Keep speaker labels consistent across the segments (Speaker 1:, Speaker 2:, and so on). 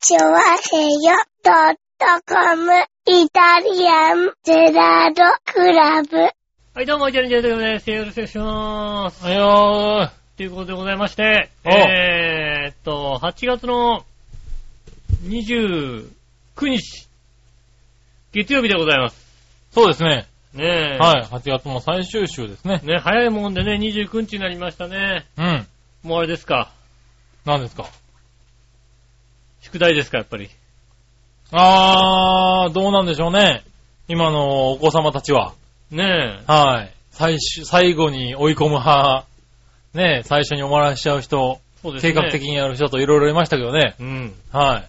Speaker 1: チョワヘヨドットコムイタリアンゼラードクラブ。
Speaker 2: はい、どうも、イタリアンジェラードです。よろしくお願いします。
Speaker 3: はいよー。
Speaker 2: ということでございまして、
Speaker 3: お
Speaker 2: えーっと、8月の29日、月曜日でございます。
Speaker 3: そうですね。
Speaker 2: ねえ。
Speaker 3: はい。8月も最終週ですね。
Speaker 2: ね、早いもんでね、29日になりましたね。
Speaker 3: うん。
Speaker 2: もうあれですか。
Speaker 3: 何ですか？
Speaker 2: 宿題ですか、やっぱり？
Speaker 3: あー、どうなんでしょうね。今のお子様たちは。
Speaker 2: ね
Speaker 3: はい。最終、最後に追い込む派。ね最初に終わらしちゃう人、
Speaker 2: え。そうですね。
Speaker 3: 計画的にやる人といろいろいましたけどね。
Speaker 2: うん。
Speaker 3: はい。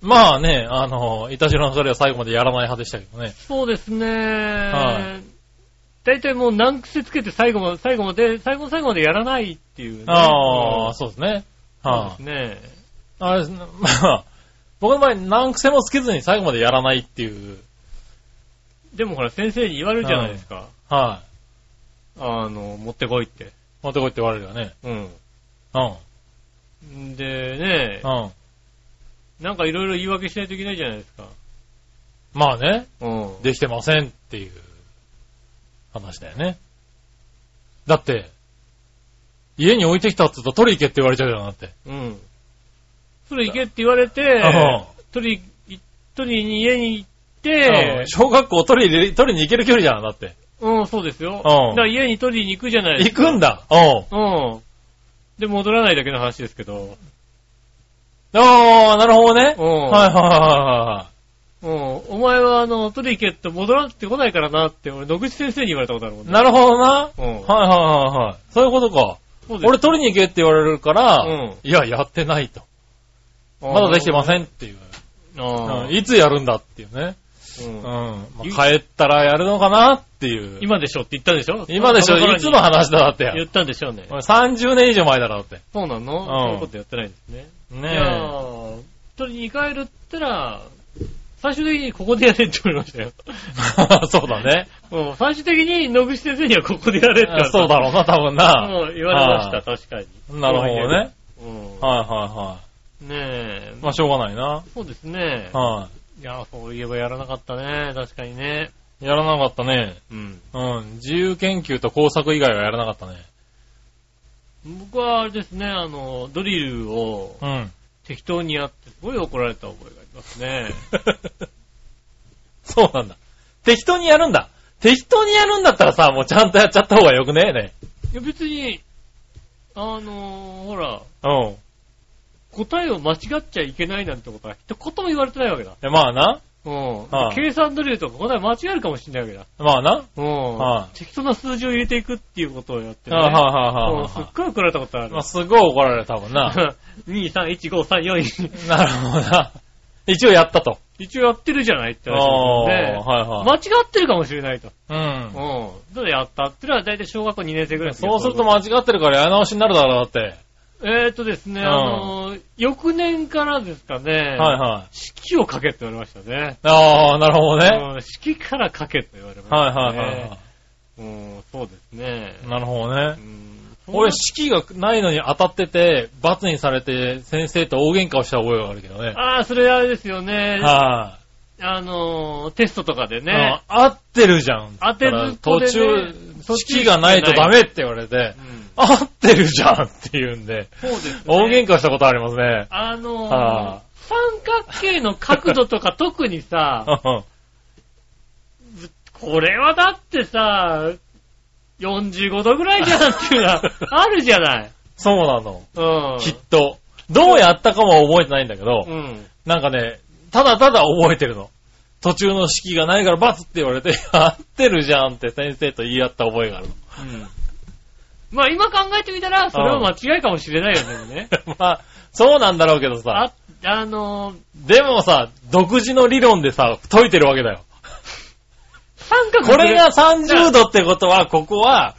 Speaker 3: まあね、あの、いたしらの二人は最後までやらない派でしたけどね。
Speaker 2: そうですね。
Speaker 3: はい
Speaker 2: 大体もう難癖つけて最後まで、最後まで、最後の最後までやらないっていうね。
Speaker 3: あー、
Speaker 2: うん
Speaker 3: そうですね。
Speaker 2: そう
Speaker 3: はい、
Speaker 2: ですね。
Speaker 3: あれですね、まあ、僕の場合何癖もつけずに最後までやらないっていう。
Speaker 2: でもほら、先生に言われるじゃないですか。
Speaker 3: は
Speaker 2: あの、持ってこいって。
Speaker 3: い。持ってこいって言われるよね。
Speaker 2: うん。
Speaker 3: うん。
Speaker 2: でね、
Speaker 3: うん。
Speaker 2: なんかいろいろ言い訳しないといけないじゃないですか。
Speaker 3: まあね、
Speaker 2: うん。
Speaker 3: できてませんっていう話だよね。だって、家に置いてきたって言ったら取り行けって言われちゃうじゃん、だって。
Speaker 2: うん。それ行けって言われて
Speaker 3: うん、
Speaker 2: 取り、い取りに家に行っ
Speaker 3: う
Speaker 2: て
Speaker 3: ん、小学校取り取りに行ける距離じゃん、だって。
Speaker 2: うん、そうですよ。
Speaker 3: ん
Speaker 2: だから家に取りに行くじゃないですか。
Speaker 3: 行くんだ。うん。
Speaker 2: うん。で、戻らないだけの話ですけど。
Speaker 3: ああ、なるほどね。
Speaker 2: うん。
Speaker 3: はいはいは
Speaker 2: うん。お前は、あの、取り行けって戻らってこないからなって、俺、野口先生に言われたことあるもん
Speaker 3: いはい。なるほどな。
Speaker 2: うん。
Speaker 3: はいはいはいはい。そういうことか。俺取りに行けって言われるから、
Speaker 2: うん
Speaker 3: いや、やってないと。まだできてませんっていう。うんいつやるんだっていうね。
Speaker 2: うん
Speaker 3: うん。まあ帰ったらやるのかなっていう。
Speaker 2: 今でしょって言ったでしょ？
Speaker 3: 今でしょいつの話だだって。
Speaker 2: 言ったんでしょうね。
Speaker 3: 30年以上前だろだって。
Speaker 2: そうなの、
Speaker 3: ん
Speaker 2: そういうことやってないんですね。いや
Speaker 3: ね
Speaker 2: ー取りに帰るったら、最終的にここでやれって言われましたよ。
Speaker 3: え。そうだね。
Speaker 2: うん、最終的に野口先生にはここでやれって。
Speaker 3: そうだろうな、多分な。
Speaker 2: うん、言われました、
Speaker 3: は
Speaker 2: 確かに。
Speaker 3: なるほどね。
Speaker 2: うん。
Speaker 3: はいはいは
Speaker 2: ねえ。
Speaker 3: い。まあしょうがないな。
Speaker 2: そうですね。
Speaker 3: はい
Speaker 2: や、そういえばやらなかったね。確かにね。
Speaker 3: い。やらなかったね。
Speaker 2: うん。
Speaker 3: うん。自由研究と工作以外はやらなかったね。
Speaker 2: 僕はあれですね、あの、ドリルを
Speaker 3: うん。
Speaker 2: 適当にやって、すごい怒られた覚えがありますね。
Speaker 3: そうなんだ。適当にやるんだ。適当にやるんだったらさ、もうちゃんとやっちゃった方がよくねえね。
Speaker 2: いや、別に、あのほら、
Speaker 3: うん。い
Speaker 2: 答えを間違っちゃいけないなんてことは一言も言われてないわけだ。
Speaker 3: やまあな。
Speaker 2: うん。
Speaker 3: はい
Speaker 2: 計算ドリルとか答え間違えるかもしれないわけだ。
Speaker 3: まあな。
Speaker 2: うん。
Speaker 3: は
Speaker 2: 適当な数字を入れていくっていうことをやってね。
Speaker 3: あはいはいははい
Speaker 2: すっごい怒られたことある。
Speaker 3: まあすごい怒られる、多分な。
Speaker 2: 2、3、1、5、3、4、
Speaker 3: なるほどな。一応やったと。
Speaker 2: 一応やってるじゃないって
Speaker 3: あ
Speaker 2: 話で。
Speaker 3: はいはい。
Speaker 2: 間違ってるかもしれないと。
Speaker 3: うん。
Speaker 2: うん。ただやったってのは大体小学校2年生ぐらい
Speaker 3: そうすると間違ってるからやり直しになるだろう、だって。
Speaker 2: えーっとですね、
Speaker 3: うん
Speaker 2: あの、翌年からですかね、
Speaker 3: はいはい。
Speaker 2: 式を書けって言われましたね。
Speaker 3: ああ、なるほどね。
Speaker 2: うん式から書けって言われましたね。
Speaker 3: はいはいはいは
Speaker 2: うん、そうですね。
Speaker 3: い。なるほど
Speaker 2: う
Speaker 3: ね。
Speaker 2: ん、
Speaker 3: 俺、式がないのに当たってて、罰にされて、先生と大喧嘩をした覚えがあるけどね。
Speaker 2: ああ、それあれですよね。
Speaker 3: は
Speaker 2: あの、テストとかで
Speaker 3: い。
Speaker 2: ね。
Speaker 3: あ合ってるじゃん。
Speaker 2: 当てずね
Speaker 3: 中、
Speaker 2: 途中
Speaker 3: 式がないとダメって言われて
Speaker 2: う、ん
Speaker 3: 合ってるじゃんって言うんで、
Speaker 2: そうですね。
Speaker 3: 大喧嘩したことありますね。
Speaker 2: あのー
Speaker 3: は
Speaker 2: 三角形の角度とか特にさ、これはだってさ、45度ぐらいじゃんっていうのは あるじゃない。
Speaker 3: そうなの。
Speaker 2: うん。
Speaker 3: きっと。どうやったかも覚えてないんだけど、
Speaker 2: うん。
Speaker 3: なんかね、ただただ覚えてるの。途中の式がないから罰って言われて、合ってるじゃんって先生と言い合った覚えがあるの。
Speaker 2: うん。まあ今考えてみたら、それは間違いかもしれないよね、でもね。
Speaker 3: まあ、そうなんだろうけどさ
Speaker 2: あ、、あのー、
Speaker 3: でもさ、独自の理論でさ、解いてるわけだよ。
Speaker 2: 三角
Speaker 3: これが30度ってことは、ここは、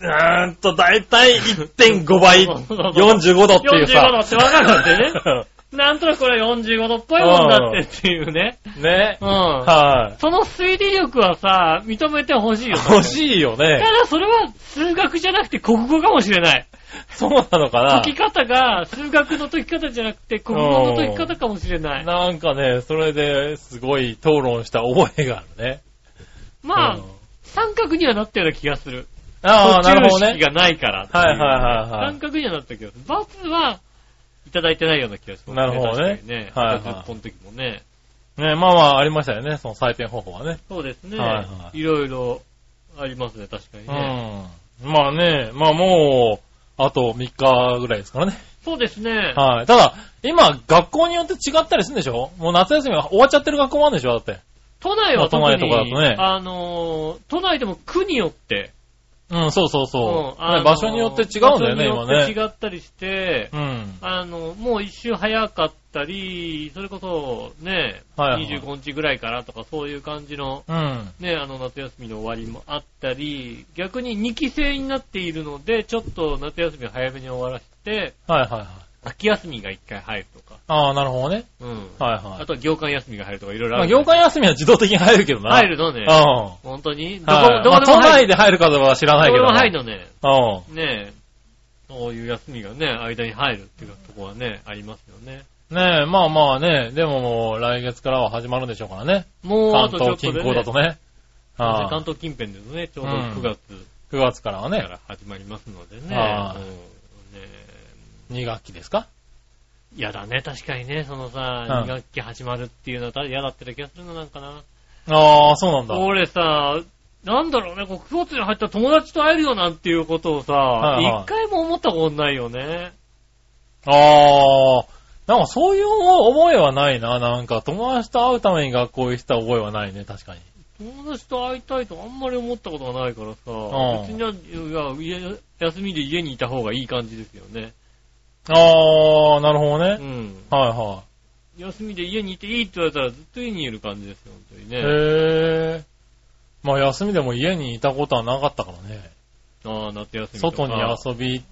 Speaker 3: うーんと、だいたい1.5倍、45度っていう
Speaker 2: 45度
Speaker 3: さ
Speaker 2: っ、てわかるんでね。なんとなくこれ45度っぽいもんだってっていうね。
Speaker 3: ね。
Speaker 2: うん。
Speaker 3: は
Speaker 2: その推理力はさ、認めてほしいよ。
Speaker 3: い。欲しいよね
Speaker 2: た。だそれは数学じゃなくて国語かもしれない。
Speaker 3: そうなのかな
Speaker 2: 解き方が数学の解き方じゃなくて国語の解き方かもしれない。
Speaker 3: なんかね、それですごい討論した覚えがあるね。
Speaker 2: まあ
Speaker 3: うん、
Speaker 2: 三角にはなったような気がする。
Speaker 3: ああ、なるほどね。
Speaker 2: がないから。
Speaker 3: はいはいはいはい
Speaker 2: 三角にはなった気がする。バツはいただいてないような気がします
Speaker 3: なるほどね
Speaker 2: ね。
Speaker 3: はいはい
Speaker 2: 20本の時もね。
Speaker 3: ね、まあまあありましたよね、その採点方法はね。
Speaker 2: そうですね。
Speaker 3: はいはい
Speaker 2: いろいろありますね、確かに
Speaker 3: う
Speaker 2: ね。
Speaker 3: ん。まあね、まあもう、あと3日ぐらいですからね。
Speaker 2: そうですね。
Speaker 3: はい。ただ、今、学校によって違ったりするんでしょ？もう夏休みが終わっちゃってる学校もあるんでしょ？だって。
Speaker 2: 都内は特に、
Speaker 3: まあ都内とかだとね
Speaker 2: あのー、都内でも区によって、
Speaker 3: うん、そうそうそう。場所によって違うんだよね、今
Speaker 2: 場所によって
Speaker 3: ね。
Speaker 2: 違ったりして、
Speaker 3: うん。
Speaker 2: あの、もう一周早かったり、それこそね、
Speaker 3: はいはい
Speaker 2: 25日ぐらいからとかそういう感じの、
Speaker 3: うん。
Speaker 2: ね、あの夏休みの終わりもあったり、逆に2期生になっているので、ちょっと夏休みを早めに終わらせて、
Speaker 3: はいはいはい。
Speaker 2: 秋休みが1回入るとか、
Speaker 3: ああ、なるほどね。
Speaker 2: うん。
Speaker 3: はいはい
Speaker 2: あ。とは業間休みが入るとかいろいろ
Speaker 3: まあ、
Speaker 2: ある。
Speaker 3: 業界休みは自動的に入るけどな。
Speaker 2: 入るのね。
Speaker 3: うん。は
Speaker 2: 本当に？
Speaker 3: い。
Speaker 2: どこ、
Speaker 3: ま
Speaker 2: どこ
Speaker 3: あ都内
Speaker 2: でも入る。
Speaker 3: で入るかどうかは知らないけどな。
Speaker 2: どこ入るのね。
Speaker 3: うん。
Speaker 2: ねえ。そういう休みがね、間に入るっていうとこはね、ありますよね。
Speaker 3: ねえ、まあまあね、でももう来月からは始まるんでしょうからね。
Speaker 2: もう、
Speaker 3: 関東近。郊だとね。は
Speaker 2: 関東近辺ですね、ちょうど
Speaker 3: うん
Speaker 2: 9月
Speaker 3: 9月からはね、
Speaker 2: から始まりますのでね。
Speaker 3: はい
Speaker 2: うんね
Speaker 3: 2学期ですか？
Speaker 2: 嫌だね、確かにね、そのさ、
Speaker 3: うん
Speaker 2: 2学期始まるっていうのは嫌だってた気がするのなんかな。
Speaker 3: ああ、そうなんだ。
Speaker 2: 俺さ、なんだろうね、こう9月に入ったら友達と会えるよなんていうことをさ、
Speaker 3: はいはい
Speaker 2: 一回も思ったことないよね。
Speaker 3: ああ、なんかそういう覚えはないな。なんか友達と会うために学校行った覚えはないね、確かに。
Speaker 2: 友達と会いたいとあんまり思ったことがないからさ、
Speaker 3: ん
Speaker 2: 別にいや家休みで家にいた方がいい感じですよね。
Speaker 3: ああ、なるほどね。
Speaker 2: うん。
Speaker 3: はいは
Speaker 2: 休みで家にいていいって言われたらずっと家にいる感じですよ、本当に
Speaker 3: い。
Speaker 2: ね。
Speaker 3: へえ。まあ休みでも家にいたことはなかったからね。
Speaker 2: ああ、夏休み。
Speaker 3: 外に遊び行っ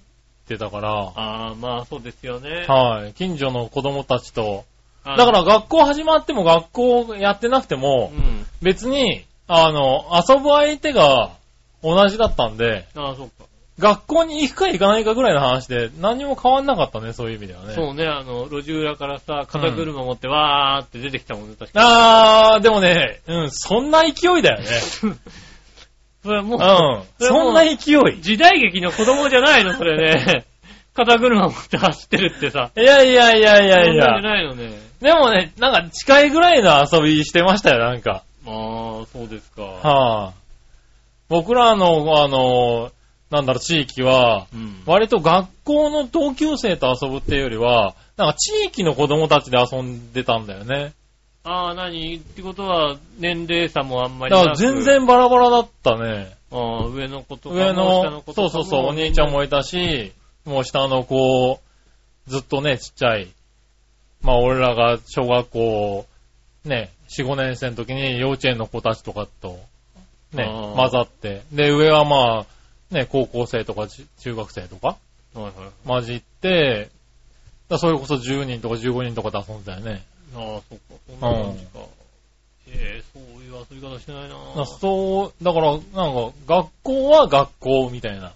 Speaker 3: てたから、
Speaker 2: ああ、まあそうですよね。
Speaker 3: はい。近所の子供たちと、
Speaker 2: あ
Speaker 3: だから学校始まっても学校やってなくても
Speaker 2: う、ん。
Speaker 3: 別に、あの、遊ぶ相手が同じだったんで、
Speaker 2: ああ、そうか。
Speaker 3: 学校に行くか行かないかぐらいの話で何にも変わんなかったね、そういう意味ではね。
Speaker 2: そうね、あの、路地裏からさ、肩車持ってわーって出てきたもんね、確か
Speaker 3: あー、でもね、うん、そんな勢いだよね。
Speaker 2: に。それはもう、
Speaker 3: うん。
Speaker 2: それもう
Speaker 3: そんな勢い。
Speaker 2: 時代劇の子供じゃないの、それね。肩車持って走ってるってさ。
Speaker 3: いやいやいやいやい
Speaker 2: そんなんじゃ
Speaker 3: や。
Speaker 2: ないのね。
Speaker 3: でもね、なんか近いぐらいの遊びしてましたよ、なんか。
Speaker 2: ああ、そうですか。
Speaker 3: はぁ、僕らの、あの、なんだろう、地域は、
Speaker 2: うん。
Speaker 3: 割と学校の同級生と遊ぶっていうよりは、なんか地域の子供たちで遊んでたんだよね。
Speaker 2: ああ、何ってことは、年齢差もあんまり
Speaker 3: だ
Speaker 2: なく
Speaker 3: から全。然バラバラだったね。
Speaker 2: ああ、上の子とかも
Speaker 3: 上
Speaker 2: 下の
Speaker 3: の、
Speaker 2: 子とかも
Speaker 3: そうそうそう、お兄ちゃんもいたし、もう下の子、ずっとね、ちっちゃい。まあ俺らが小学校、ね、4、5年生の時に幼稚園の子たちとかと、ね混ざって。で、上はまあ、ね、高校生とかち中学生とか？
Speaker 2: はいはい。
Speaker 3: 混じって、だそれこそ10人とか15人とかで遊んでたよね。
Speaker 2: ああ、そっか、そんな感じか。ええそういう遊び方してないな
Speaker 3: だからそう、だから、なんか、学校は学校みたいな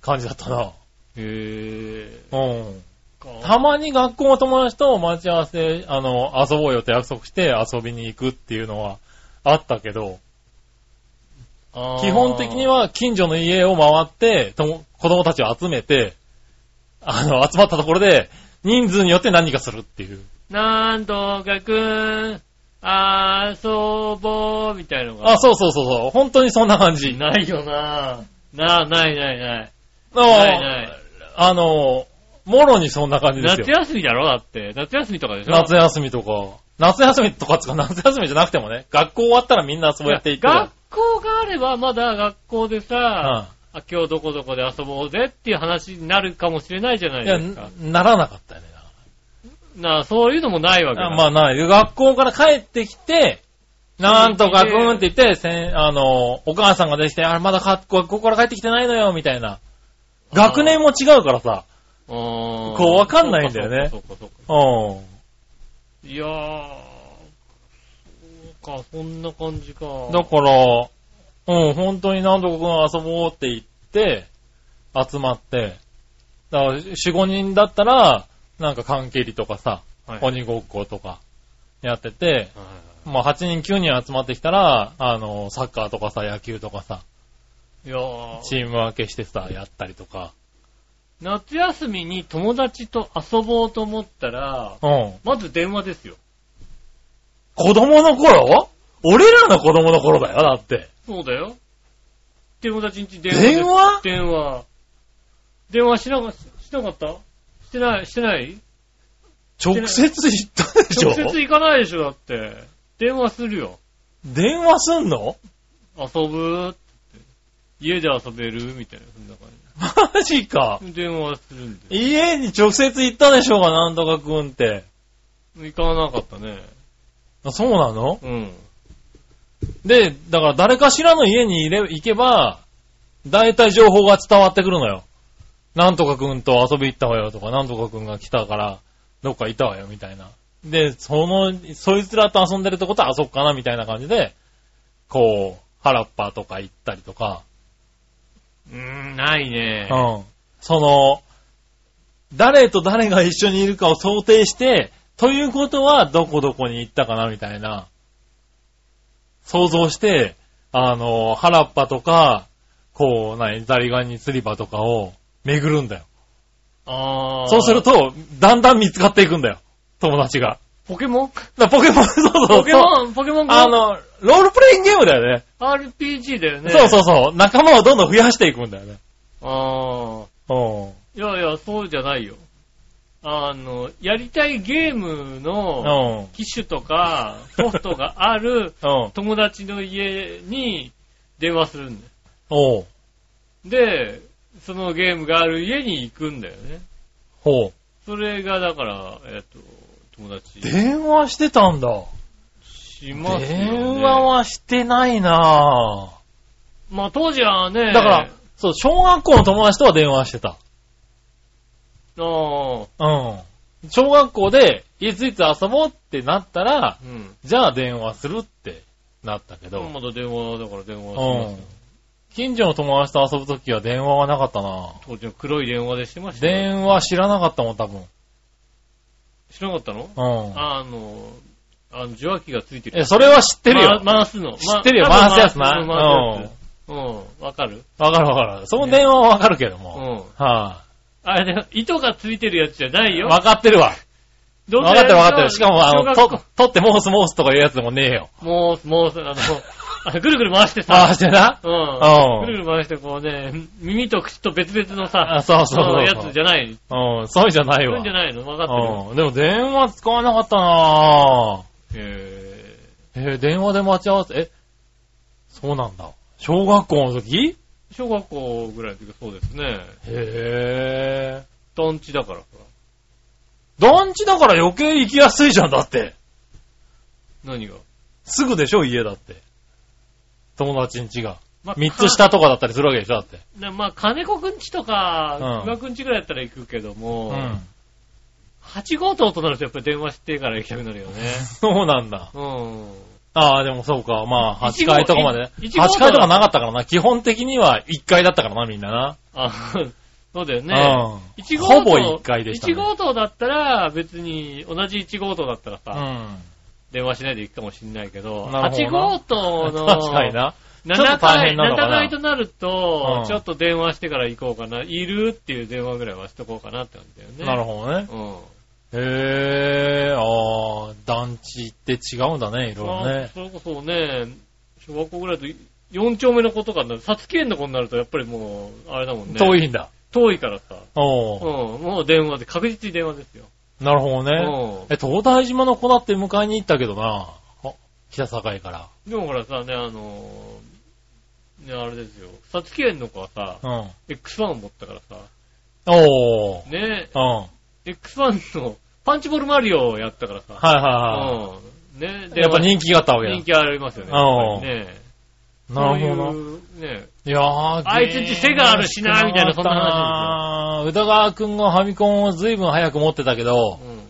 Speaker 3: 感じだったな。
Speaker 2: へえ。
Speaker 3: うん。
Speaker 2: か
Speaker 3: たまに学校の友達と待ち合わせ、あの、遊ぼうよって約束して遊びに行くっていうのはあったけど、基本的には近所の家を回って、とも子供たちを集めて、あの、集まったところで、人数によって何かするっていう。
Speaker 2: なんとかくん、遊ぼう、みたいなのが。
Speaker 3: あ、そうそうそうそう。本当にそんな感じ。
Speaker 2: ないよなな、ないないない。
Speaker 3: あ
Speaker 2: ないない
Speaker 3: あの、もろにそんな感じですよ
Speaker 2: 夏。休みだろだって。夏休みとかでしょ？
Speaker 3: 夏休みとか。夏休みとかつか、夏休みじゃなくてもね、学校終わったらみんなそうやって行って
Speaker 2: 学校があれば、まだ学校でさ、
Speaker 3: うん
Speaker 2: あ、今日どこどこで遊ぼうぜっていう話になるかもしれないじゃない
Speaker 3: いや、
Speaker 2: ですか。
Speaker 3: ならなかったよね。
Speaker 2: なあ、そういうのもないわけだ。
Speaker 3: あまあない。学校から帰ってきて、なんとかくんって言って、せん、あの、お母さんができて、あれまだ学校から帰ってきてないのよ、みたいな。学年も違うからさ、こうわかんないんだよね
Speaker 2: そっかそっか
Speaker 3: うん。
Speaker 2: いやー、か、そんな感じか。
Speaker 3: だから、うん、本当に何度か遊ぼうって言って、集まって、だから、4、5人だったら、なんか缶蹴りとかさ、
Speaker 2: はい
Speaker 3: 鬼ごっことか、やってて、
Speaker 2: はいはい
Speaker 3: まあ8人9人集まってきたら、あの、サッカーとかさ、野球とかさ、
Speaker 2: いやー
Speaker 3: チーム分けしてさ、やったりとか。
Speaker 2: 夏休みに友達と遊ぼうと思ったら、
Speaker 3: うん。
Speaker 2: まず電話ですよ。
Speaker 3: 子供の頃？俺らの子供の頃だよ、だって。
Speaker 2: そうだよ。友達んち電話。
Speaker 3: 電話？
Speaker 2: 電話。電話しなかしなかったしてない、してない
Speaker 3: 直接行ったでしょ？
Speaker 2: 直接行かないでしょ、だって。電話するよ。
Speaker 3: 電話すんの？
Speaker 2: 遊ぶって。家で遊べるみたいな、そんな感
Speaker 3: マジか。
Speaker 2: じ。電話するんで。
Speaker 3: 家に直接行ったでしょうが、なんとかくんって。
Speaker 2: 行かなかったね。
Speaker 3: あそうなの？
Speaker 2: うん。
Speaker 3: で、だから誰かしらの家にいれ行けば、だいたい情報が伝わってくるのよ。なんとかくんと遊び行ったわよとか、なんとかくんが来たから、どっかいたわよみたいな。で、その、そいつらと遊んでるってことは、あそっかなみたいな感じで、こう、原っぱとか行ったりとか、
Speaker 2: うーん、ないね。
Speaker 3: うん。その、誰と誰が一緒にいるかを想定して、ということはどこどこに行ったかなみたいな、想像して、あの、原っぱとか、こう、何、ザリガニ釣り場とかを巡るんだよ。
Speaker 2: あー。
Speaker 3: そうすると、だんだん見つかっていくんだよ。友達が。
Speaker 2: ポケモン？
Speaker 3: ポケモン、そうそうそう。
Speaker 2: ポケモン、ポケモン
Speaker 3: あの、ロールプレイングゲームだよね。
Speaker 2: RPG だよね。
Speaker 3: そうそうそう。仲間をどんどん増やしていくんだよね。
Speaker 2: ああ。
Speaker 3: うん。
Speaker 2: いやいや、そうじゃないよ。あの、やりたいゲームの
Speaker 3: うん。
Speaker 2: 機種とか ソフトがある
Speaker 3: うん。
Speaker 2: 友達の家に電話するんだよ。で、そのゲームがある家に行くんだよね。
Speaker 3: ほう。
Speaker 2: それがだから、えっと、友達
Speaker 3: 電話してたんだ。
Speaker 2: しますよ、ね。
Speaker 3: 電話はしてないな
Speaker 2: まあ当時はね、
Speaker 3: ぁ。だから、そう、小学校の友達とは電話してた。
Speaker 2: ああ、
Speaker 3: うん。小学校で、いついつ遊ぼうってなったら、
Speaker 2: うん。
Speaker 3: じゃあ電話するってなったけど、
Speaker 2: まだ電話だから電話し
Speaker 3: うん
Speaker 2: ますよ。。
Speaker 3: 近所の友達と遊ぶときは電話はなかったな
Speaker 2: 当時の黒い電話でしてましたよ。
Speaker 3: 電話知らなかったもん、多分。
Speaker 2: 知らなかったの？
Speaker 3: うん。
Speaker 2: あの、あの、受話器がついてる。
Speaker 3: え、それは知ってるよ。
Speaker 2: ま回すの。
Speaker 3: 知ってるよ
Speaker 2: ま
Speaker 3: 回すやつな
Speaker 2: 回す回すやつ。うん。わかる
Speaker 3: わかるわかる。その電話はわかるけども。
Speaker 2: うん。
Speaker 3: は
Speaker 2: あれね、糸がついてるやつじゃない
Speaker 3: い。
Speaker 2: よ。
Speaker 3: わかってるわ。
Speaker 2: どう
Speaker 3: わかってるわかってる。しかも、あの、と取ってモースモースとかいうやつでもねえよ。
Speaker 2: もう、もう、あの、あぐるぐる回してさ、
Speaker 3: してな。
Speaker 2: うん。
Speaker 3: うん
Speaker 2: ぐるぐる回してこうね、耳と口と別々のさ、
Speaker 3: あ、そうそうそう
Speaker 2: うんや。つじゃない。
Speaker 3: うん、そうじゃないわ
Speaker 2: そうじ。ゃないの分かってる。
Speaker 3: うん。でも電話使わなかったなぁ。
Speaker 2: へ
Speaker 3: えー電話で待ち合わせ、え、そうなんだ。小学校の時？
Speaker 2: ー小学校ぐらいの時そうですね。
Speaker 3: へぇ
Speaker 2: 団地だからさ。
Speaker 3: ー。団地だから余計行きやすいじゃん、だって。
Speaker 2: 何が？
Speaker 3: すぐでしょ、家だって。友達ん家が。
Speaker 2: まあ
Speaker 3: 三つ下とかだったりするわけでしょ、だって。
Speaker 2: ねまあ、金子くんちとか、
Speaker 3: うん
Speaker 2: 岩くんちぐらいだったら行くけども、
Speaker 3: うん。
Speaker 2: 8号棟となるとやっぱり電話してから行きたくなるよね。
Speaker 3: そうなんだ。
Speaker 2: うん。
Speaker 3: ああ、でもそうか。まあ、8
Speaker 2: 一号
Speaker 3: 階とかまでね。
Speaker 2: 一号
Speaker 3: 8階とかなかったからな。基本的には1階だったからな、みんなな。
Speaker 2: あ、そうだよね。
Speaker 3: うん。
Speaker 2: 1号棟
Speaker 3: ほぼ1階でしたね
Speaker 2: 1号棟だったら、別に、同じ1号棟だったらさ、
Speaker 3: うん。
Speaker 2: 電話しないで行くかもしんないけど、8
Speaker 3: ほどな
Speaker 2: 号棟の、
Speaker 3: 確かにな。ちょっ
Speaker 2: 7
Speaker 3: と大
Speaker 2: 階、
Speaker 3: 変なのかな
Speaker 2: 7階となると、
Speaker 3: うん
Speaker 2: ちょっと電話してから行こうかな。いるっていう電話ぐらいはしとこうかなって感じだよね。
Speaker 3: なるほどね。
Speaker 2: ほ
Speaker 3: へぇー、ああ、団地って違うんだね、い
Speaker 2: うん。
Speaker 3: ろいろね。
Speaker 2: それこそね、小学校ぐらいだと4丁目の子とかになる、さつき園の子になるとやっぱりもう、あれだもんね。い。
Speaker 3: 遠いんだ。
Speaker 2: 遠いからさ。
Speaker 3: おー
Speaker 2: うん、もう電話で、確実に電話ですよ。
Speaker 3: なるほどね。
Speaker 2: うん
Speaker 3: え、東大島の子だって迎えに行ったけどな。あ北境から。
Speaker 2: でもほらさ、ね、あのー、ね、あれですよ。さつき園の子はさ、
Speaker 3: うん。
Speaker 2: X1 を持ったからさ、
Speaker 3: おー。
Speaker 2: ね、
Speaker 3: うん。はい
Speaker 2: X1 のパンチボールマリオをやったからさ、
Speaker 3: はいは
Speaker 2: うん。ね、
Speaker 3: い。やっぱ人気があったわけだ。
Speaker 2: 人気ありますよね。
Speaker 3: うん
Speaker 2: ね。
Speaker 3: なるほど
Speaker 2: ね、
Speaker 3: いやー、
Speaker 2: あいつんち背があるしなみたいなそんな
Speaker 3: 話宇田川くんがファミコンを随分早く持ってたけど、
Speaker 2: うん。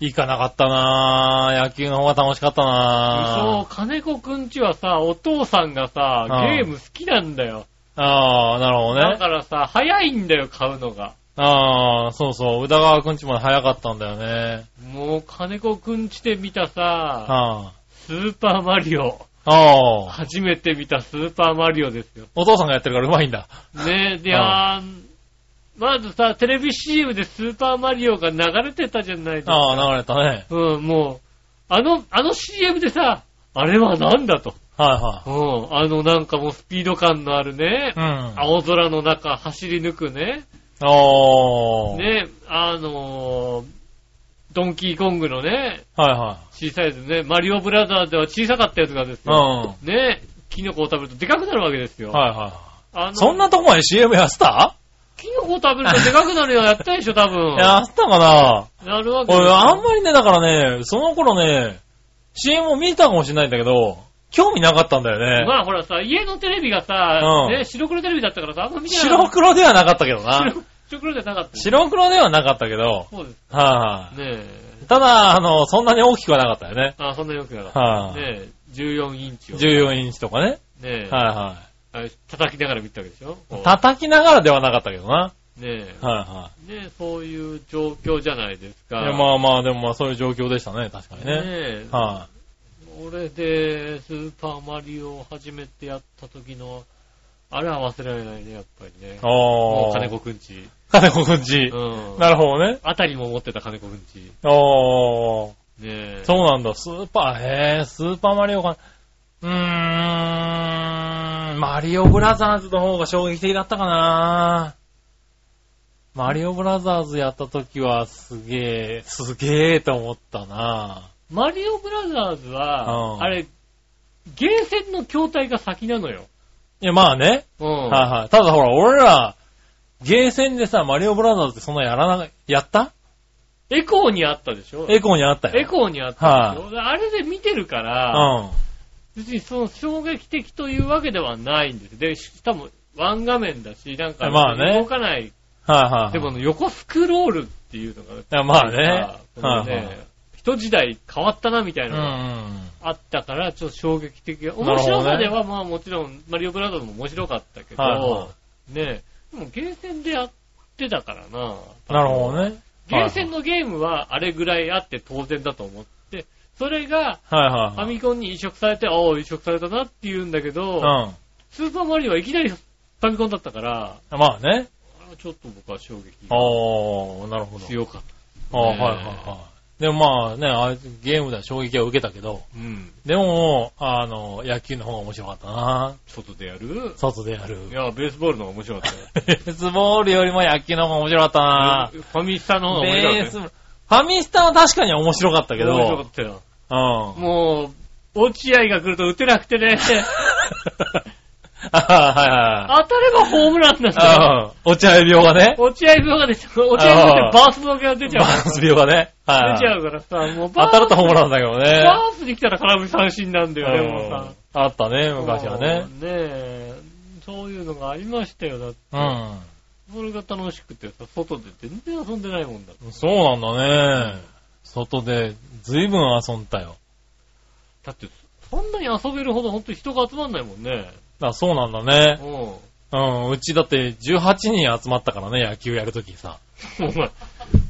Speaker 3: 行かなかったなー野球の方が楽しかった
Speaker 2: そう
Speaker 3: な、ー
Speaker 2: 金子くんちはさ、お父さんがさ、
Speaker 3: うん
Speaker 2: ゲーム好きなんだよ。
Speaker 3: あー、なるほど
Speaker 2: だ
Speaker 3: ね。
Speaker 2: からさ、早いんだよ、買うのが。
Speaker 3: あー、そうそう、宇田川くんちも早かったんだよね。
Speaker 2: もう、金子くんちで見たさ、
Speaker 3: は
Speaker 2: スーパーマリオ。
Speaker 3: あ、あー、
Speaker 2: 初めて見たスーパーマリオですよ。
Speaker 3: お父さんがやってるからうまいんだ。
Speaker 2: ねえ、で、あーまずさ、テレビ CM でスーパーマリオが流れてたじゃないですか。
Speaker 3: あー、流れたね。
Speaker 2: うん、もう、あの、あの CM でさ、あれはなんだと。
Speaker 3: は
Speaker 2: うん、あのなんかもうスピード感のあるね
Speaker 3: い、はい。うん。
Speaker 2: 青空の中走り抜くね、
Speaker 3: おー。
Speaker 2: ね、あのードンキーコングのね、
Speaker 3: はいは
Speaker 2: 小さいやつね、マリオブラザーズでは小さかったやつがです
Speaker 3: い。
Speaker 2: よ。
Speaker 3: う
Speaker 2: ね、キノコを食べるとでかくなるわけですよ。
Speaker 3: ん。はいは
Speaker 2: あの
Speaker 3: い。そんなとこまで CM やってた？
Speaker 2: キノコを食べるとでかくなるようやったでしょ、多分。
Speaker 3: やってたかな？
Speaker 2: なるわけ
Speaker 3: 俺、あんまりね、だからね、その頃ね、CM を見たかもしれないんだけど、興味なかったんだよね。
Speaker 2: まあほらさ、家のテレビがさ、
Speaker 3: うん
Speaker 2: ね、白黒テレビだったからさ、あんま見てな
Speaker 3: 白黒ではなかったけどな。
Speaker 2: 白白黒じゃなかった。
Speaker 3: 白黒ではなかったけど、
Speaker 2: そうです。
Speaker 3: はい、
Speaker 2: ねえ。
Speaker 3: ただ、あの、そんなに大きくはなかったよね。
Speaker 2: あ、そんなによくなかった。
Speaker 3: はい、
Speaker 2: ねえ、14インチを。
Speaker 3: 14インチとかね。
Speaker 2: ねえ、
Speaker 3: はいは
Speaker 2: あれ叩きながら見たわけでしょ？こ
Speaker 3: い。
Speaker 2: う
Speaker 3: 叩きながらではなかったけどな。
Speaker 2: ねえ、
Speaker 3: はいは
Speaker 2: ねえ、そういう状況じゃないですか。
Speaker 3: い。いや、まあまあ、でもまあそういう状況でしたね、確かにね。
Speaker 2: ねえ、
Speaker 3: は
Speaker 2: 俺で、スーパーマリオを初めてやった時の、あれは忘れられないね、やっぱりね
Speaker 3: い。。おー。
Speaker 2: もう金子くんち。
Speaker 3: 金子くんち。
Speaker 2: うん。
Speaker 3: なるほどね。
Speaker 2: あたりも持ってた金子くんち。
Speaker 3: おー。
Speaker 2: ねえ。
Speaker 3: そうなんだ。スーパー、へー、スーパーマリオか。うーん、マリオブラザーズの方が衝撃的だったかなマリオブラザーズやった時はすげえ、すげえと思ったな
Speaker 2: マリオブラザーズは、
Speaker 3: うん
Speaker 2: あれ、ゲーセンの筐体が先なのよ。
Speaker 3: いや、まあね。
Speaker 2: うん。
Speaker 3: はいはい。ただほら、俺ら、ゲーセンでさ、マリオブラザーズってそんなやらな、やった？
Speaker 2: エコーにあったでしょ
Speaker 3: エコーにあったよ。
Speaker 2: エコーにあったでしょ、あれで見てるから、
Speaker 3: うん。
Speaker 2: 別にその衝撃的というわけではないんです。で、しかも、ワン画面だし、なんか、
Speaker 3: まあね
Speaker 2: 動かない。
Speaker 3: はいはい。
Speaker 2: でも、横スクロールっていうのが、
Speaker 3: まあねはいはい
Speaker 2: 一時代変わったなみたいうなのが
Speaker 3: ん。
Speaker 2: あったから、ちょっと衝撃的。面白さでは、まあもちろん、マリオブラザーズも面白かったけど、
Speaker 3: はいは
Speaker 2: ねでもゲーセンでやってたからな。
Speaker 3: なるほどね。
Speaker 2: ゲーセンのゲームはあれぐらいあって当然だと思って、それが。ファミコンに移植されて、おー移植されたなって言うんだけど、
Speaker 3: うん。
Speaker 2: スーパーマリオはいきなりファミコンだったから、
Speaker 3: まあね。
Speaker 2: あちょっと僕は衝撃が
Speaker 3: おー、なるほど。
Speaker 2: 強かった。
Speaker 3: ああ、
Speaker 2: ね
Speaker 3: はいはいはい。でもまあね、あゲームでは衝撃は受けたけど、
Speaker 2: うん。
Speaker 3: でも、あの、野球の方が面白かったな。
Speaker 2: 外でやる？
Speaker 3: 外でやる
Speaker 2: い。や、ベースボールの方が面白かったよ。
Speaker 3: ベースボールよりも野球の方が面白かったな。
Speaker 2: ファミスタの方が面白かったよ。
Speaker 3: ベース、ファミスタは確かに面白かったけど、
Speaker 2: 面白かったよ。
Speaker 3: うん。
Speaker 2: もう、落合が来ると打てなくてね、
Speaker 3: あはい
Speaker 2: 当たればホームランなんだよ。
Speaker 3: はい。うん。落合病がね。
Speaker 2: 落合病が出ちゃう。落合病ってバースのが出ちゃうから。
Speaker 3: バース病がね。はい。
Speaker 2: 出ちゃうからさ、もう
Speaker 3: 当たるとホームランだけどね。
Speaker 2: バースに来たら空振り三振なんだよね、もうさ。
Speaker 3: あったね、昔はね。
Speaker 2: もうねえ、そういうのがありましたよ、だって。
Speaker 3: うん。
Speaker 2: それが楽しくてさ、外で全然遊んでないもんだ。
Speaker 3: そうなんだね。外で随分遊んだよ。
Speaker 2: だって、そんなに遊べるほど本当に人が集まんないもんね。
Speaker 3: あそうなんだね。
Speaker 2: う
Speaker 3: うん、うちだって18人集まったからね、野球やるときさ。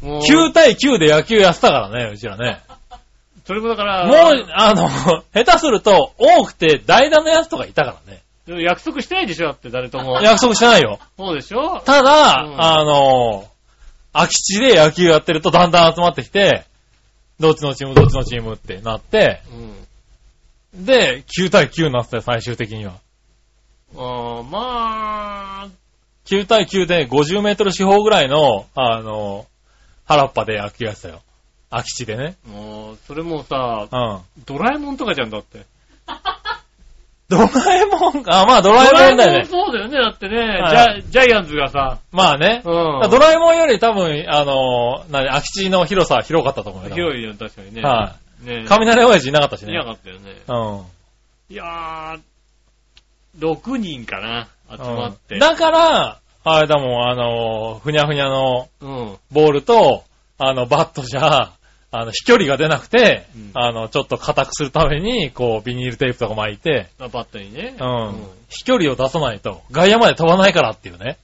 Speaker 2: もう、
Speaker 3: 9対9で野球やってたからね、うちらね。
Speaker 2: それもだから、
Speaker 3: もう、あの、下手すると多くて代打のやつとかいたからね。
Speaker 2: でも約束してないでしょ、だって誰とも。
Speaker 3: 約束してないよ。
Speaker 2: そうでしょ？
Speaker 3: ただ、
Speaker 2: うん
Speaker 3: あの、空き地で野球やってるとだんだん集まってきて、どっちのチーム、どっちのチームってなって、
Speaker 2: うん。
Speaker 3: で、9対9になってたよ、最終的には。
Speaker 2: あーまあ、
Speaker 3: 9対9で50メートル四方ぐらいの、あの、原っぱで野球やってたよ。空き地でね。
Speaker 2: もう、それもさ、
Speaker 3: うん。
Speaker 2: ドラえもんとかじゃんだって。
Speaker 3: ドラえもん、あ、まあドラえもんだよね。
Speaker 2: そうだよね、だってね、
Speaker 3: はい
Speaker 2: ジャジャイアンツがさ、
Speaker 3: まあね。
Speaker 2: うん。
Speaker 3: ドラえもんより多分、あの、何、空き地の広さは広かったと思うよ。
Speaker 2: 広いよ、確かにね。。
Speaker 3: はい
Speaker 2: ね
Speaker 3: 雷親父いなかったしね。
Speaker 2: いなかったよね。
Speaker 3: うん。
Speaker 2: いやー、6人かな、集まって。
Speaker 3: うんだから、あれだもん、あの、ふにゃふにゃの
Speaker 2: うん。
Speaker 3: ボールと、あの、バットじゃ、あの、飛距離が出なくて、
Speaker 2: うん
Speaker 3: あの、ちょっと硬くするために、こう、ビニールテープとか巻いて、
Speaker 2: あバットにね。
Speaker 3: うん。飛距離を出さないと、外野まで飛ばないからっていうね。